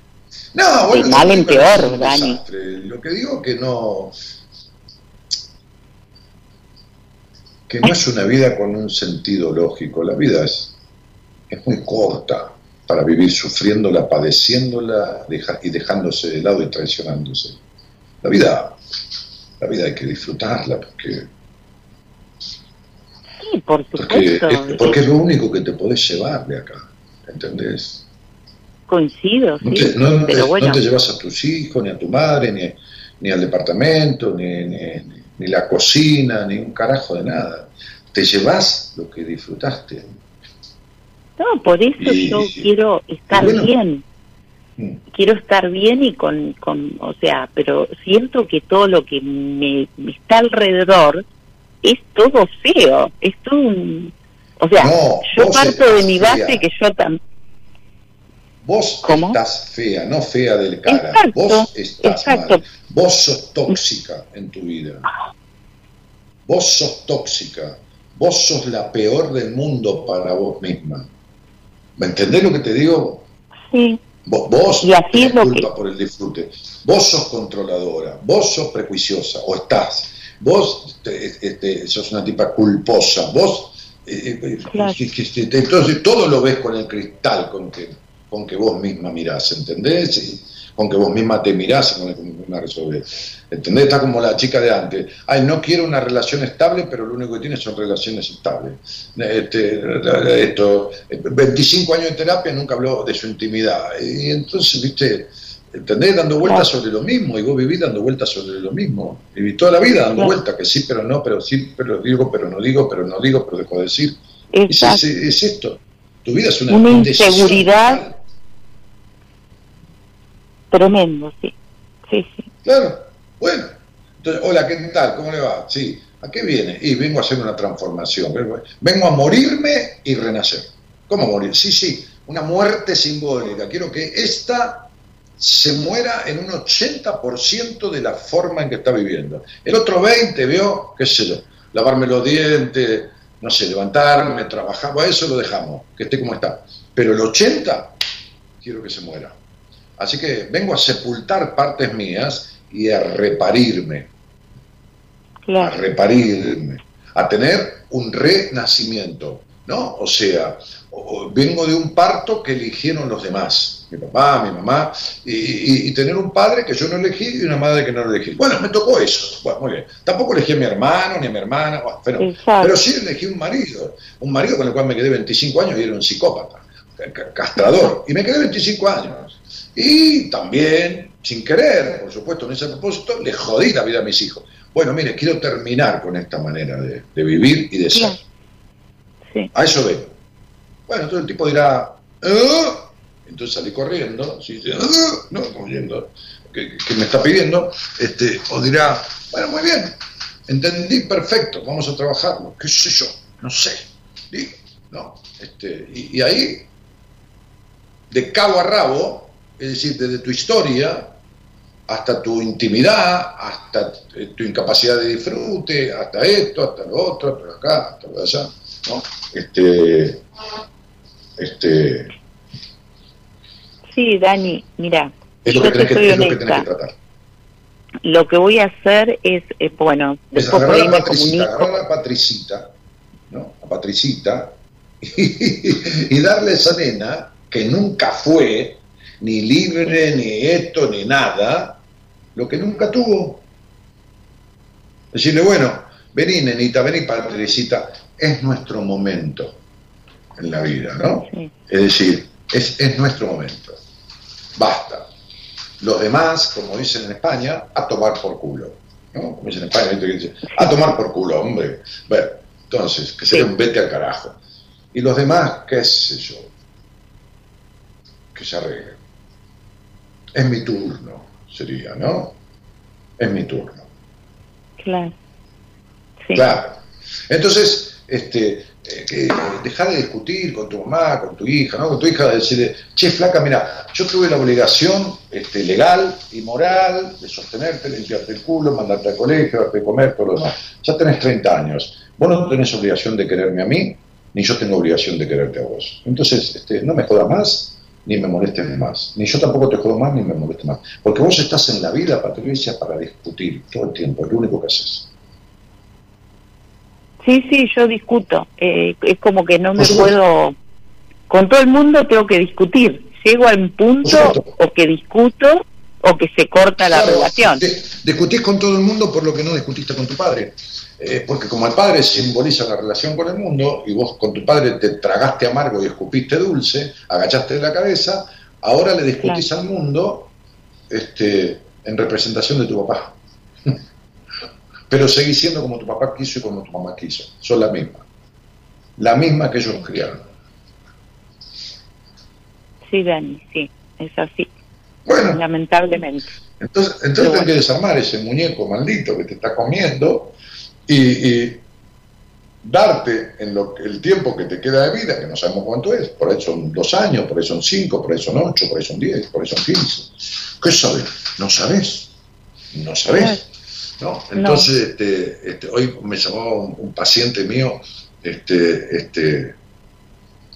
No, bueno, De mal en no peor, Dani. Lo que digo que no que no es una vida con un sentido lógico. La vida es, es muy corta para vivir sufriéndola, padeciéndola deja- y dejándose de lado y traicionándose. La vida, la vida hay que disfrutarla porque, sí, por porque, es, porque es lo único que te podés llevar de acá. ¿Entendés? Coincido, No te, no- no te- pero bueno, no te llevas a tus hijos, ni a tu madre, ni, ni al departamento, ni, ni, ni- ni la cocina, ni un carajo de nada. Te llevas lo que disfrutaste. no, por eso Y- yo quiero estar bueno. bien. Mm. quiero estar bien y con, con, o sea, pero siento que todo lo que me, me está alrededor es todo feo, es todo un... O sea, No, yo parto de mi base que yo también... Vos ¿Cómo? estás fea, no fea del cara. Exacto, vos estás exacto. mal. Vos sos tóxica en tu vida. Vos sos tóxica. Vos sos la peor del mundo para vos misma. ¿Me entendés lo que te digo? Sí, Vos, vos Y así es lo culpa que- por el disfrute. Vos sos controladora, vos sos prejuiciosa, o estás. Vos te- este, sos una tipa culposa, vos... eh, eh, Claro. entonces todo lo ves con el cristal con que, con que vos misma mirás, ¿entendés? Y con que vos misma te mirás y con que vos misma resolvés. ¿Entendés? Está como la chica de antes. Ay, no quiero una relación estable, pero lo único que tiene son relaciones estables. Este, esto, 25 años de terapia nunca habló de su intimidad. Y entonces, viste, ¿entendés? Dando vueltas sobre lo mismo. Y vos vivís dando vueltas sobre lo mismo. Viví toda la vida dando vueltas, que sí, pero no, pero sí, pero digo, pero no digo, pero no digo, pero dejo de decir. Es, es- es esto. Tu vida es una, Una inseguridad. Tremendo, sí. Sí, sí. Claro. Bueno. Entonces, hola, ¿qué tal? ¿Cómo le va? Sí. ¿A qué viene? Y vengo a hacer una transformación. Vengo a morirme y renacer. ¿Cómo morir? Sí, sí. Una muerte simbólica. Quiero que esta se muera en un 80% de la forma en que está viviendo. El otro 20, veo, qué sé yo, lavarme los dientes, no sé, levantarme, trabajar, eso lo dejamos, que esté como está. Pero el 80, quiero que se muera. Así que vengo a sepultar partes mías y a reparirme, a reparirme, a tener un renacimiento, ¿no? O sea, vengo de un parto que eligieron los demás, mi papá, mi mamá, y, y- y tener un padre que yo no elegí y una madre que no elegí. Bueno, me tocó eso. Bueno, muy bien. Tampoco elegí a mi hermano ni a mi hermana, bueno, pero, sí elegí un marido, un marido con el cual me quedé 25 años y era un psicópata, ca- ca- castrador, y me quedé 25 años. Y también, sin querer, por supuesto, en ese propósito, le jodí la vida a mis hijos. Bueno, mire, quiero terminar con esta manera de, de vivir y de ser. Sí. A eso vengo. Bueno, entonces el tipo dirá, "Ah", entonces salí corriendo, ¿sí? "Ah", no, como yendo, que, que me está pidiendo, este, o dirá, bueno, muy bien, entendí, perfecto, vamos a trabajarlo, qué sé yo, no sé, digo, no, este, y, y ahí, de cabo a rabo, es decir, desde tu historia hasta tu intimidad, hasta eh, tu incapacidad de disfrute, hasta esto, hasta lo otro, hasta acá, hasta lo de allá, ¿no? Este, este, Sí, Dani, mira, es lo que tenés te que, soy es lo que honesta. tenés que tratar. lo que voy a hacer es, eh, bueno, Es después agarrar a Patricita, agarrar a Patricita, ¿no? A Patricita, y, y darle a esa nena, que nunca fue ni libre, ni esto, ni nada, lo que nunca tuvo. Decirle, bueno, vení, nenita, vení, Patricita, es nuestro momento en la vida, ¿no? Sí. Es decir, es, es nuestro momento. Basta. Los demás, como dicen en España, a tomar por culo. ¿no? Como dicen en España, a tomar por culo, hombre. Bueno, entonces, que sería Sí. un vete al carajo. Y los demás, qué sé yo, que se arreglen. Es mi turno, sería, ¿no? Es mi turno. Claro. Sí. Claro. Entonces, este, eh, que dejar de discutir con tu mamá, con tu hija, ¿no? Con tu hija, de decirle, che, flaca, mira, yo tuve la obligación este, legal y moral de sostenerte, limpiarte el culo, mandarte al colegio, darte comer, todo lo demás. Ya tenés 30 años. Vos no tenés obligación de quererme a mí, ni yo tengo obligación de quererte a vos. Entonces, este, no me jodas más, ni me molestes más. Ni yo tampoco te jodo más, ni me molestes más. Porque vos estás en la vida, Patricia, para discutir todo el tiempo, es lo único que haces. Sí, sí, yo discuto. Eh, es como que no me supuesto. puedo... Con todo el mundo tengo que discutir. Llego a un punto o que discuto o que se corta la Claro, relación. discutís con todo el mundo por lo que no discutiste con tu padre. Eh, porque como el padre simboliza la relación con el mundo y vos con tu padre te tragaste amargo y escupiste dulce, agachaste la cabeza, ahora le discutís al mundo este, en representación de tu papá. Pero seguís siendo como tu papá quiso y como tu mamá quiso. Son la misma. La misma que ellos criaron. Sí, Dani, sí, es así, Bueno, lamentablemente. Entonces, entonces bueno. que desarmar ese muñeco maldito que te está comiendo y, y darte en lo, el tiempo que te queda de vida, que no sabemos cuánto es, por ahí son dos años, por ahí son cinco, por ahí son ocho, por ahí son diez, por ahí son quince. ¿Qué sabes? No sabes. No sabes. ¿no? Entonces, este, este, hoy me llamó un, un paciente mío, este, este,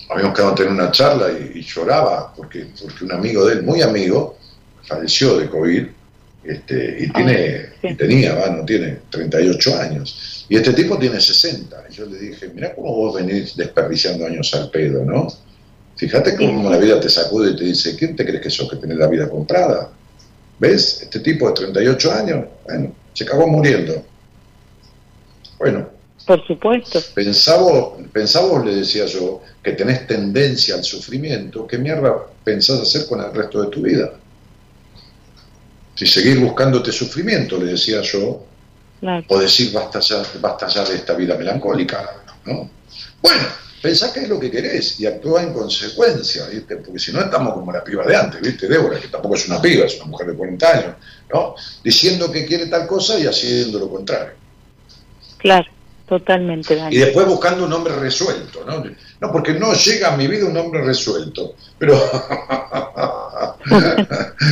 habíamos quedado a tener una charla y, y lloraba porque, porque un amigo de él, muy amigo, falleció de COVID este, y, tiene, sí. y tenía, va, no tiene 38 años. Y este tipo tiene 60. Y yo le dije, mira cómo vos venís desperdiciando años al pedo, ¿no? Fíjate cómo la vida te sacude y te dice, ¿quién te crees que sos que tenés la vida comprada? ¿Ves? Este tipo de 38 años, bueno, se acabó muriendo. Bueno, Por supuesto. pensaba, pensaba, le decía yo, que tenés tendencia al sufrimiento, ¿qué mierda pensás hacer con el resto de tu vida? Si seguir buscándote sufrimiento, le decía yo, Claro. o decir basta ya, basta ya de esta vida melancólica, ¿no? Bueno, pensá qué es lo que querés y actúa en consecuencia, ¿viste? Porque si no estamos como la piba de antes, ¿viste? Débora, que tampoco es una piba, es una mujer de 40 años, ¿no? Diciendo que quiere tal cosa y haciendo lo contrario. Claro, totalmente. Y después buscando un hombre resuelto, ¿no? No, porque no llega a mi vida un hombre resuelto. Pero,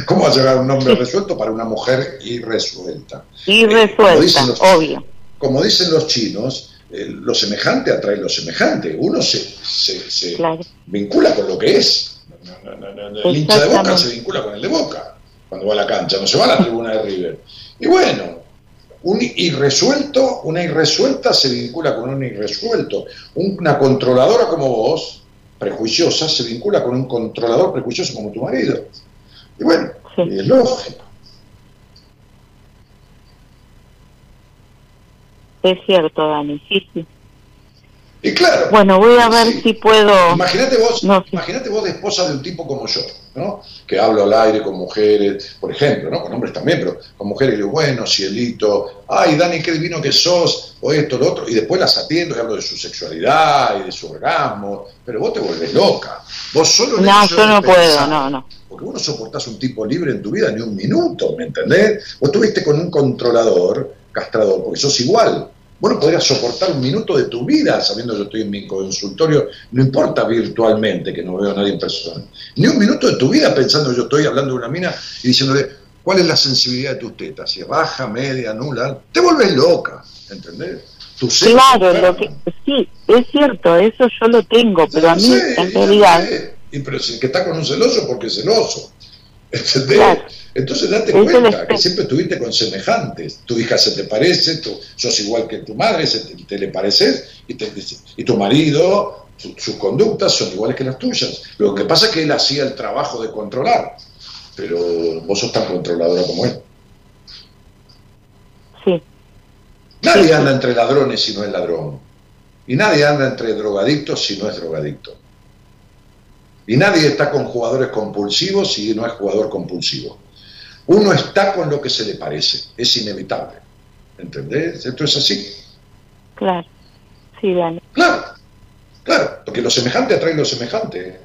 ¿cómo va a llegar un hombre resuelto para una mujer irresuelta? Y Como resuelta, dicen los- obvio. Como dicen los chinos, eh, lo semejante atrae lo semejante. Uno se, se- se Claro. vincula con lo que es. El hincha de Boca se vincula con el de Boca cuando va a la cancha, no se va a la tribuna de River. Y bueno, un irresuelto, una irresuelta se vincula con un irresuelto. Una controladora como vos, prejuiciosa, se vincula con un controlador prejuicioso como tu marido. Y bueno, Sí. es lógico. Es cierto, Dani. Sí, sí. Y claro, Bueno, voy a ver Sí. si puedo. Imagínate vos, No, sí. imagínate vos de esposa de un tipo como yo, ¿no? Que hablo al aire con mujeres, por ejemplo, ¿no? Con hombres también, pero con mujeres digo, bueno, cielito, ay, Dani, qué divino que sos, o esto, lo otro, y después las atiendo y hablo de su sexualidad y de su orgasmo, pero vos te volvés loca. Vos solo No, yo no puedo, pensar- no, no. Porque vos no soportás un tipo libre en tu vida ni un minuto, ¿me entendés? Vos estuviste con un controlador, castrador, porque sos igual. Vos no podrías soportar un minuto de tu vida sabiendo que yo estoy en mi consultorio, no importa virtualmente, que no veo a nadie en persona. Ni un minuto de tu vida pensando que yo estoy hablando de una mina y diciéndole, ¿cuál es la sensibilidad de tus tetas? Si es baja, media, nula, te vuelves loca, ¿entendés? Claro, lo que, sí, es cierto, eso yo lo tengo, pero a mí, en realidad, sé. Y pero si el que está con un celoso porque es celoso. ¿Entendés? Claro. Entonces date Eso cuenta que siempre estuviste con semejantes. Tu hija se te parece, tú sos igual que tu madre, se te, te le pareces, y, te- y tu marido, su- sus conductas son iguales que las tuyas. Lo que pasa es que él hacía el trabajo de controlar, pero vos sos tan controladora como él. sí, Nadie Sí. anda entre ladrones si no es ladrón. Y nadie anda entre drogadictos si no es drogadicto. Y nadie está con jugadores compulsivos si no es jugador compulsivo. Uno está con lo que se le parece, es inevitable. ¿Entendés? Esto es así. claro. Sí, Dani. Claro, claro, porque lo semejante atrae lo semejante.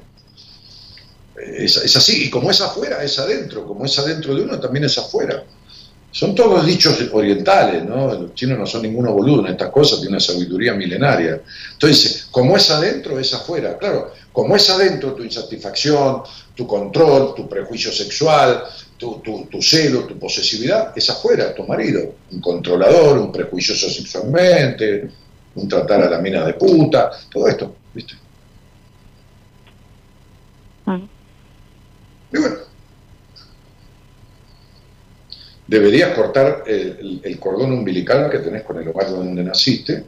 Es, es así, y como es afuera, es adentro, como es adentro de uno, también es afuera. Son todos dichos orientales, ¿no? Los chinos no son ninguno boludo en estas cosas, tienen una sabiduría milenaria. Entonces, como es adentro, es afuera. Claro, como es adentro tu insatisfacción, tu control, tu prejuicio sexual, tu, tu, tu celo, tu posesividad, es afuera, tu marido. Un controlador, un prejuicioso sexualmente, un tratar a la mina de puta, todo esto, ¿viste? Y bueno, deberías cortar el, el- el cordón umbilical que tenés con el hogar donde naciste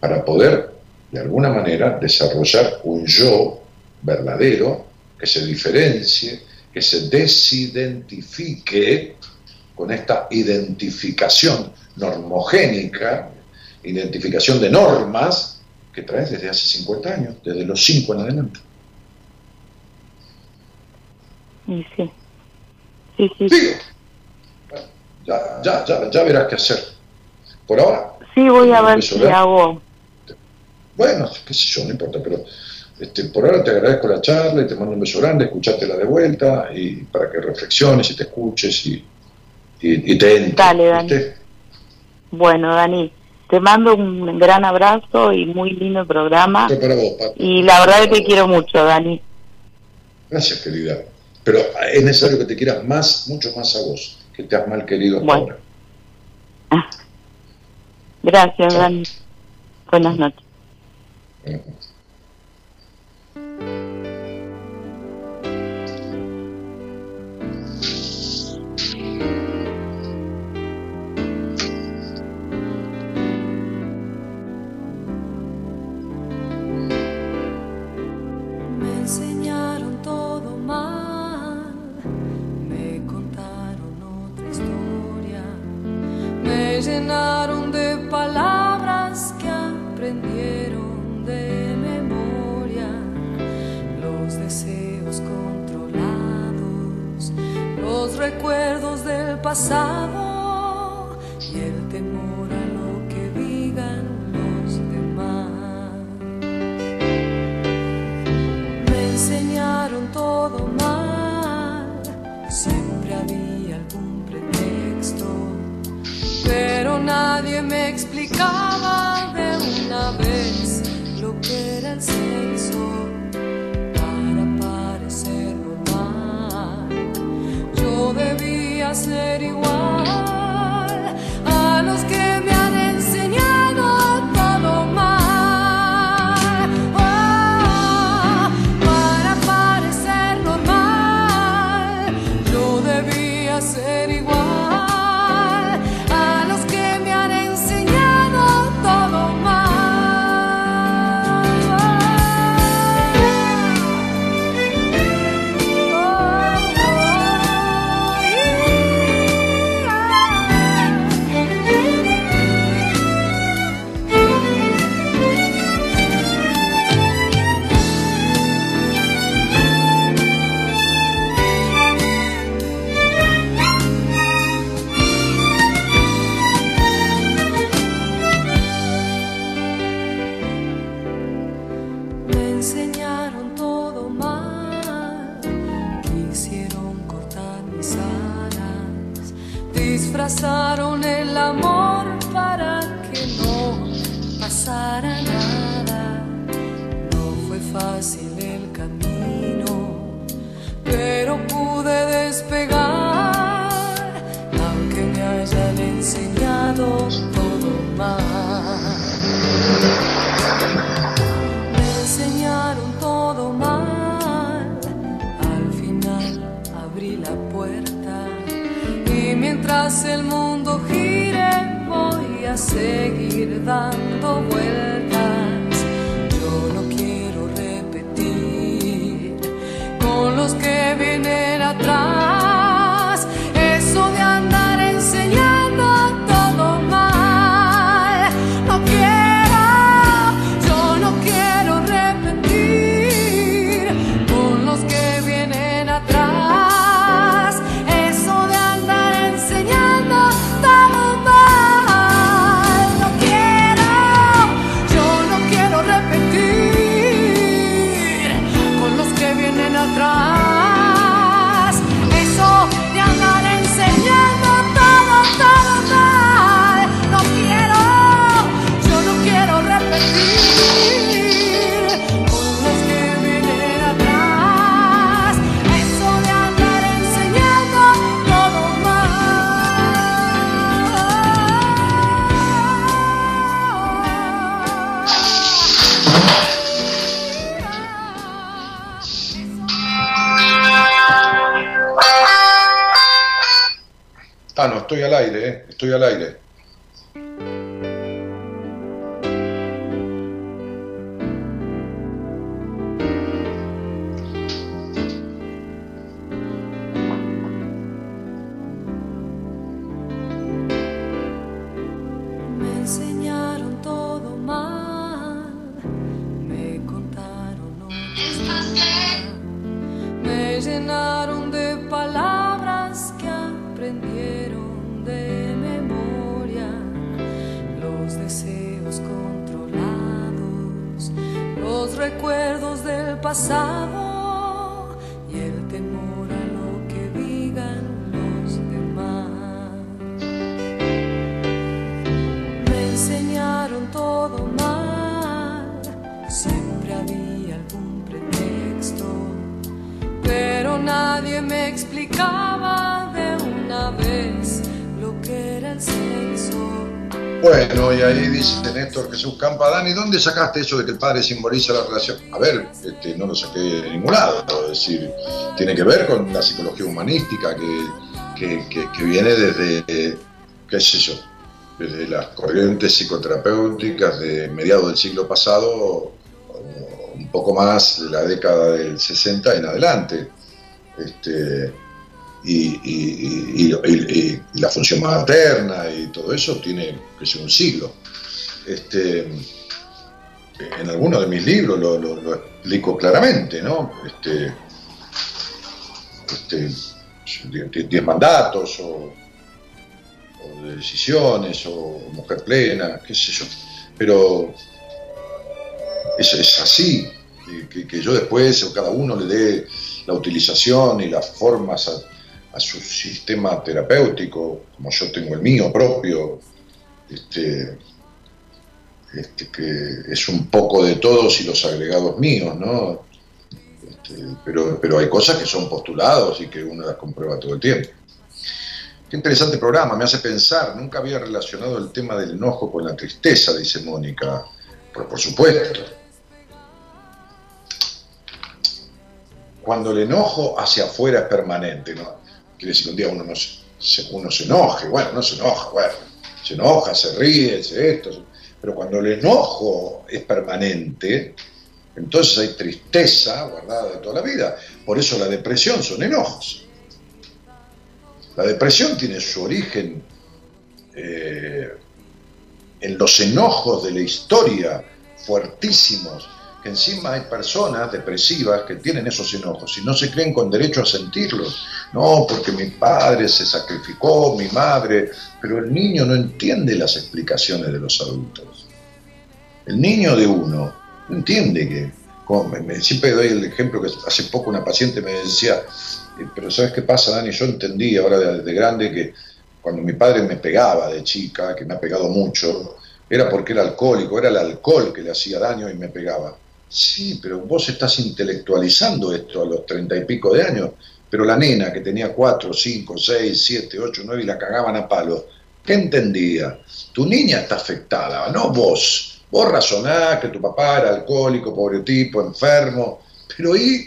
para poder, de alguna manera, desarrollar un yo verdadero que se diferencie, que se desidentifique con esta identificación normogénica, identificación de normas que traes desde hace 50 años, desde los 5 en adelante. Y sí. Sí, sí. Digo, ya, ya, ya, ya verás qué hacer. Por ahora, Sí, voy a ver si hago. bueno, qué sé yo, no importa, pero este, por ahora te agradezco la charla y te mando un beso grande, escuchátela de vuelta y para que reflexiones y te escuches y, y, y te entre. Dale, Dani. ¿viste? Bueno, Dani, te mando un gran abrazo y muy lindo programa. Esto es para vos. Y la verdad es que te quiero mucho, Dani. Gracias, querida. Pero es necesario que te quieras más, mucho más a vos, que te has mal querido hasta Bueno. ahora. Gracias, Chao. Dani. Buenas noches. Bueno. Me llenaron de palabras que aprendieron de memoria los deseos controlados, los recuerdos del pasado y el temor a lo que digan los demás. Me enseñaron todo mal, pero nadie me explicaba de una vez lo que era el sexo para parecer normal. Yo debía ser igual a los que mientras el mundo gire voy a seguir dando vueltas. Yo no quiero repetir con los que vienen estoy al aire, ¿eh? estoy al aire. Néstor Jesús Campa, Dani, ¿dónde sacaste eso de que el padre simboliza la relación? A ver, este, no lo saqué de ningún lado, es decir, tiene que ver con la psicología humanística que, que- viene desde, qué sé yo, desde las corrientes psicoterapéuticas de mediados del siglo pasado, un poco más de la década del 60 en adelante. Este, y, y- y- y- y la función materna y todo eso tiene que ser un siglo. Este, en algunos de mis libros lo, explico claramente, ¿no? Este, este, die- die- diez mandatos o, de decisiones o mujer plena, qué sé yo. Pero es, es así, que yo después o cada uno le dé la utilización y las formas a, a su sistema terapéutico, como yo tengo el mío propio, este, este, que es un poco de todos y los agregados míos, ¿no? Este, pero, pero hay cosas que son postulados y que uno las comprueba todo el tiempo. Qué interesante programa, me hace pensar, nunca había relacionado el tema del enojo con la tristeza, dice Mónica, pero por supuesto. Cuando el enojo hacia afuera es permanente, ¿no? Quiere decir que un día uno, no se, uno se enoje, bueno, no se enoja, bueno, se enoja, se ríe, se esto, pero cuando el enojo es permanente, entonces hay tristeza guardada de toda la vida. Por eso la depresión son enojos. La depresión tiene su origen eh, en los enojos de la historia fuertísimos, encima hay personas depresivas que tienen esos enojos y no se creen con derecho a sentirlos. No, porque mi padre se sacrificó, mi madre, pero el niño no entiende las explicaciones de los adultos. El niño de uno no entiende que, como me- me- siempre doy el ejemplo que hace poco una paciente me decía, eh, pero ¿sabes qué pasa, Dani? Yo entendí ahora de, de grande que cuando mi padre me pegaba de chica, que me ha pegado mucho, era porque era alcohólico, era el alcohol que le hacía daño y me pegaba. Sí, pero vos estás intelectualizando esto a los treinta y pico de años, pero la nena que tenía cuatro, cinco, seis, siete, ocho, nueve y la cagaban a palo, ¿qué entendía? Tu niña está afectada, no vos. Vos razonás que tu papá era alcohólico, pobre tipo, enfermo, pero ¿y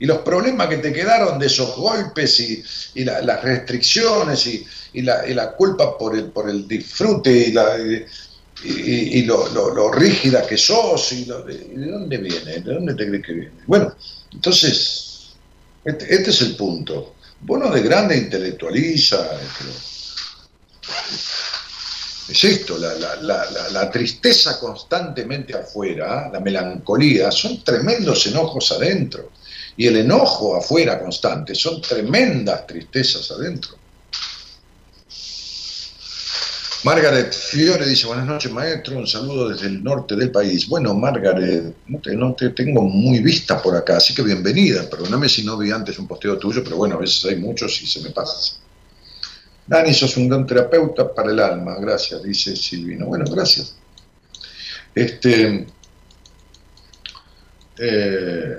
y los problemas que te quedaron de esos golpes y, y la- las restricciones y, y la, y la culpa por el, por el disfrute y, la, y, y- lo, lo- lo rígida que sos y, lo- de dónde viene, de dónde te crees que viene. Bueno, entonces, este, este es el punto. Vos no de grande intelectualiza, pero es esto, la- la- la tristeza constantemente afuera, la melancolía, son tremendos enojos adentro. Y el enojo afuera constante son tremendas tristezas adentro. Margaret Fiore dice, buenas noches maestro, un saludo desde el norte del país. Bueno, Margaret, no te, tengo muy vista por acá, así que bienvenida. Perdóname si no vi antes un posteo tuyo, pero bueno, a veces hay muchos y se me pasa. Dani, sos un gran terapeuta para el alma, gracias, dice Silvino. Bueno, gracias. Este, eh,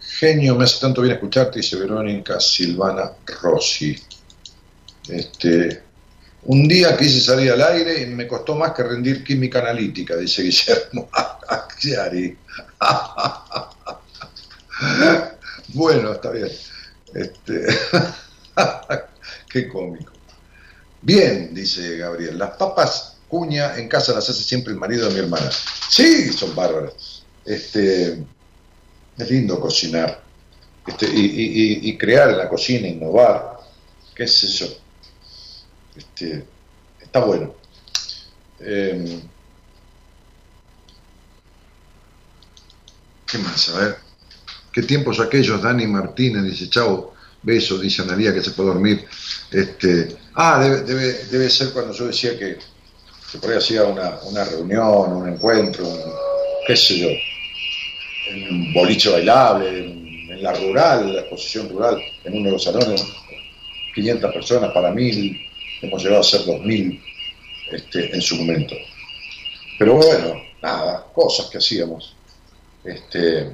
genio, me hace tanto bien escucharte, dice Verónica Silvana Rossi. Este, un día quise salir al aire y me costó más que rendir química analítica, dice Guillermo Chiari. bueno, está bien. Este, qué cómico. Bien, dice Gabriel, las papas cuña en casa las hace siempre el marido de mi hermana. Sí, son bárbaras. Este, es lindo cocinar este, y, y- y- crear en la cocina, innovar, qué es eso. Este, está bueno. Eh, ¿Qué más? A ver. ¿Qué tiempos aquellos? Dani Martínez dice, chao, beso, dice Analía que se puede dormir. Este, ah, debe, debe, debe ser cuando yo decía que, por ahí hacía una, una reunión, un encuentro, un- qué sé yo, en un boliche bailable, en, en la rural, la exposición rural, en uno de los salones, 500 personas para 1000, hemos llegado a ser 2000 este, en su momento. Pero bueno, nada, cosas que hacíamos. Este,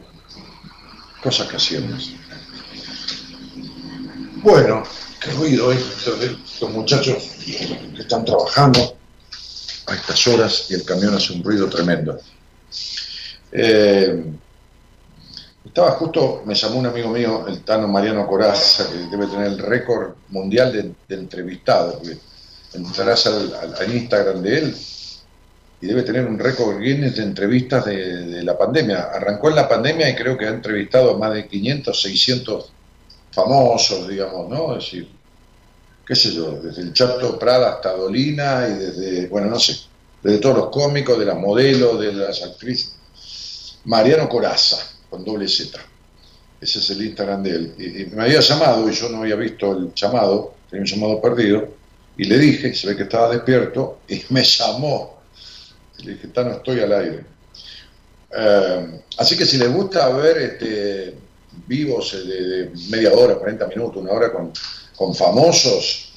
cosas que hacíamos. Bueno, qué ruido esto de los muchachos que están trabajando a estas horas y el camión hace un ruido tremendo. Eh, estaba justo, me llamó un amigo mío, el Tano Mariano Coraza, que debe tener el récord mundial de, entrevistados, porque entrarás al, Instagram de él y debe tener un récord Guinness de entrevistas de, de la pandemia. Arrancó en la pandemia y creo que ha entrevistado a más de 500, 600 famosos, digamos, ¿no? Es decir, qué sé yo, desde el Chato Prada hasta Dolina y desde, bueno, no sé, desde todos los cómicos, de las modelos, de las actrices. Mariano Coraza, con doble Z. Ese es el Instagram de él. Y, me había llamado y yo no había visto el llamado, tenía un llamado perdido, y le dije, se ve que estaba despierto, y me llamó. Y le dije, no estoy al aire. Eh, así que si les gusta ver este, vivos eh, de, de media hora, 40 minutos, una hora con, con famosos,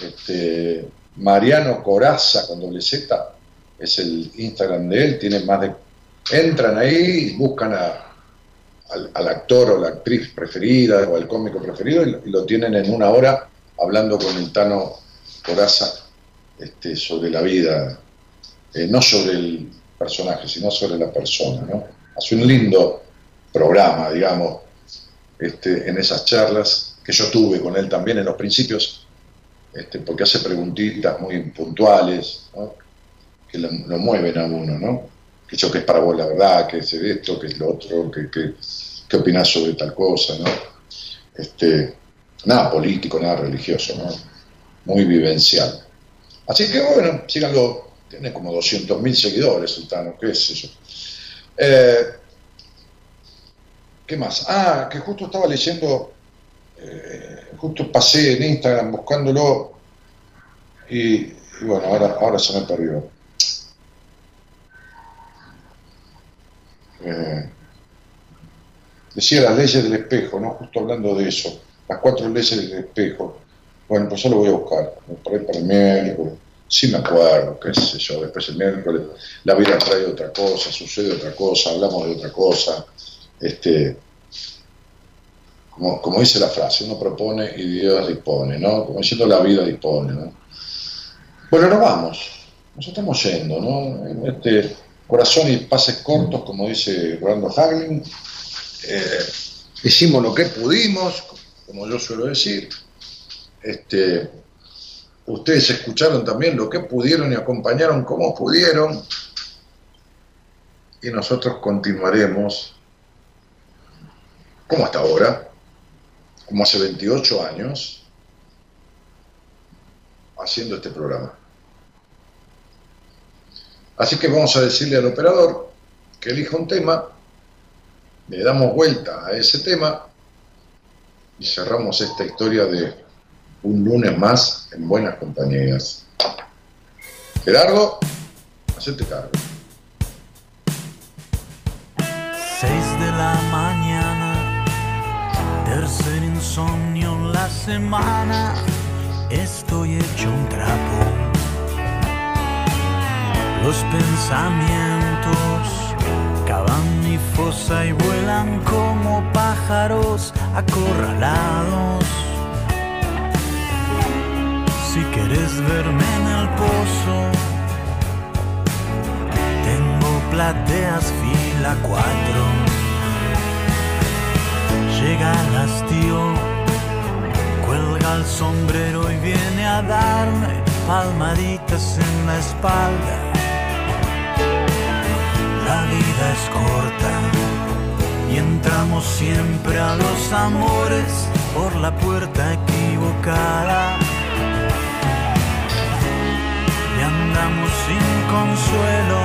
este, Mariano Coraza con doble Z es el Instagram de él, tiene más de... Entran ahí y buscan a, al, al actor o la actriz preferida o al cómico preferido y lo, tienen en una hora hablando con el Tano Coraza este, sobre la vida, eh, no sobre el personaje, sino sobre la persona. ¿no? Hace un lindo programa, digamos, este, en esas charlas que yo tuve con él también en los principios, este, porque hace preguntitas muy puntuales, ¿no? que lo mueven a uno, ¿no? Que yo que es para vos la verdad, que es esto, que es lo otro, que, que, qué opinás sobre tal cosa, ¿no? Este, nada político, nada religioso, ¿no? Muy vivencial. Así que bueno, síganlo, tiene como 200.000 seguidores, Sultano, qué es eso. Eh, ¿Qué más? Ah, que justo estaba leyendo, eh, justo pasé en Instagram buscándolo y, y bueno, ahora, ahora se me perdió. Eh, decía las leyes del espejo, ¿no? Justo hablando de eso, las cuatro leyes del espejo. Bueno, pues yo lo voy a buscar, por ahí para el miércoles. Sí me acuerdo, qué sé yo, después el miércoles la vida trae otra cosa, sucede otra cosa, hablamos de otra cosa. Este, como, como dice la frase, uno propone y Dios dispone, ¿no? Como diciendo la vida dispone, ¿no? Bueno, nos vamos, nos estamos yendo, ¿no? Este, corazón y pases cortos, como dice Rolando Haglin. Eh, hicimos lo que pudimos, como yo suelo decir. Este, ustedes escucharon también lo que pudieron y acompañaron como pudieron. Y nosotros continuaremos, como hasta ahora, como hace 28 años, haciendo este programa. Así que vamos a decirle al operador que elija un tema, le damos vuelta a ese tema y cerramos esta historia de un lunes más en buenas compañías. Gerardo, hacete cargo. 6 de la mañana, tercer insomnio en la semana, estoy hecho un trapo. Los pensamientos cavan mi fosa y vuelan como pájaros acorralados. Si quieres verme en el pozo, tengo plateas fila 4. Llega el hastío, cuelga el sombrero y viene a darme palmaditas en la espalda. La vida es corta y entramos siempre a los amores por la puerta equivocada. Y andamos sin consuelo,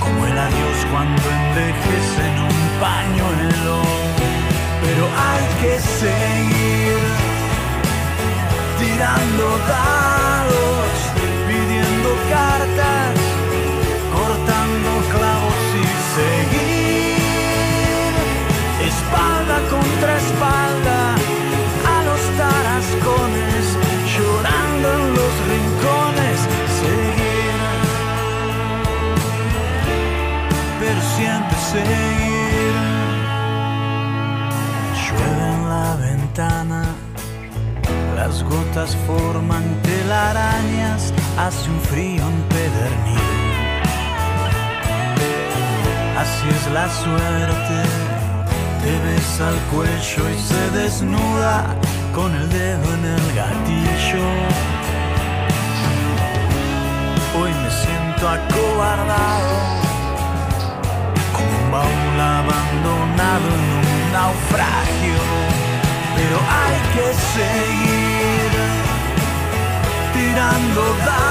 como el adiós cuando envejece en un pañuelo. Pero hay que seguir tirando dados, pidiendo cartas, contra espalda a los tarascones, llorando en los rincones, seguir, pero siempre seguir. Llueve en la ventana. Las gotas forman telarañas, hace un frío empedernido. Así es la suerte, te besa el cuello y se desnuda con el dedo en el gatillo. Hoy me siento acobardado, como un baúl abandonado en un naufragio. que seguir tirando dados,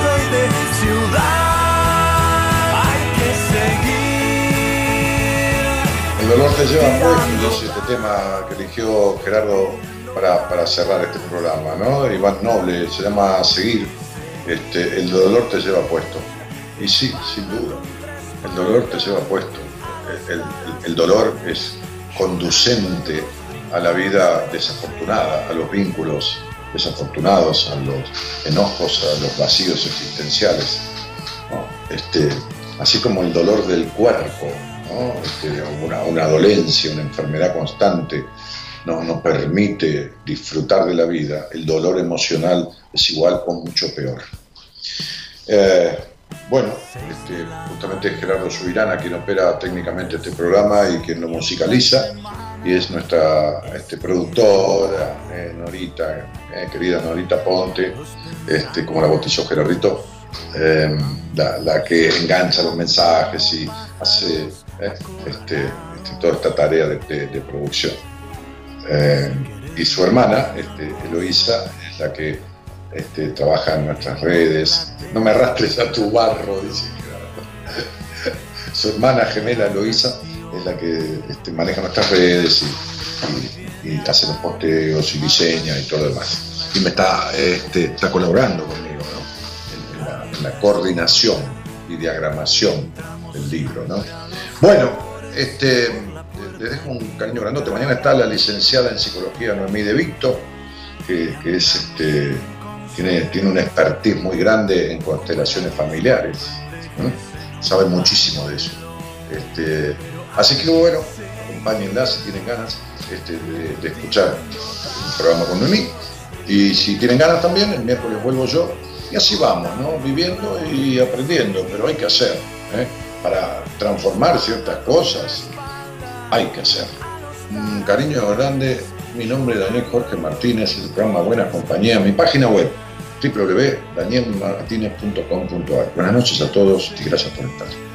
apellido y de ciudad. Hay que seguir. El dolor te lleva puesto, es este tema que eligió Gerardo para, para cerrar este programa, ¿no? Iván Noble, se llama Seguir, este, el dolor te lleva puesto. Y sí, sin duda, el dolor te lleva puesto. El, el- el dolor es conducente a la vida desafortunada, a los vínculos desafortunados, a los enojos, a los vacíos existenciales. Este, así como el dolor del cuerpo, ¿no? Este, una, una dolencia, una enfermedad constante no nos permite disfrutar de la vida, el dolor emocional es igual o mucho peor. Eh, bueno, este, justamente Gerardo Subirana quien opera técnicamente este programa y quien lo musicaliza, y es nuestra este, productora, eh, Norita, eh, querida Norita Ponte, este, como la bautizó Gerardito, eh, la, que engancha los mensajes y hace eh, este, este, toda esta tarea de, producción. Eh, y su hermana, este, Eloísa, es la que este, trabaja en nuestras redes. No me arrastres a tu barro, dice Gerardo. Su hermana gemela, Eloísa, es la que este, maneja nuestras redes y, y- y hace los posteos y diseña y todo lo demás. Y me está, este, está colaborando conmigo ¿no? en, la, coordinación y diagramación del libro. ¿no? Bueno, este, dejo un cariño grandote. Mañana está la licenciada en psicología Noemí de Victo, que, es este, tiene, tiene una expertise muy grande en constelaciones familiares. Sabe muchísimo de eso. Este, así que bueno, acompáñenla si tienen ganas este, de, escuchar un programa con Noemí. Y si tienen ganas también, el miércoles vuelvo yo. Y así vamos, ¿no? Viviendo y aprendiendo, pero hay que hacer. ¿eh? Para transformar ciertas cosas, hay que hacer. Un cariño grande. Mi nombre es Daniel Jorge Martínez, el programa Buena Compañía, mi página web www.danielmartinez.com.ar. Buenas noches a todos y gracias por estar.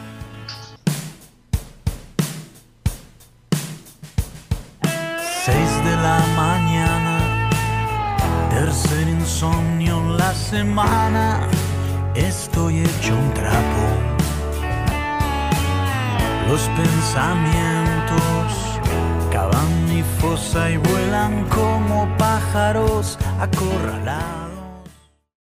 Insomnio la semana, estoy hecho un trapo. Los pensamientos cavan mi fosa y vuelan como pájaros acorralados.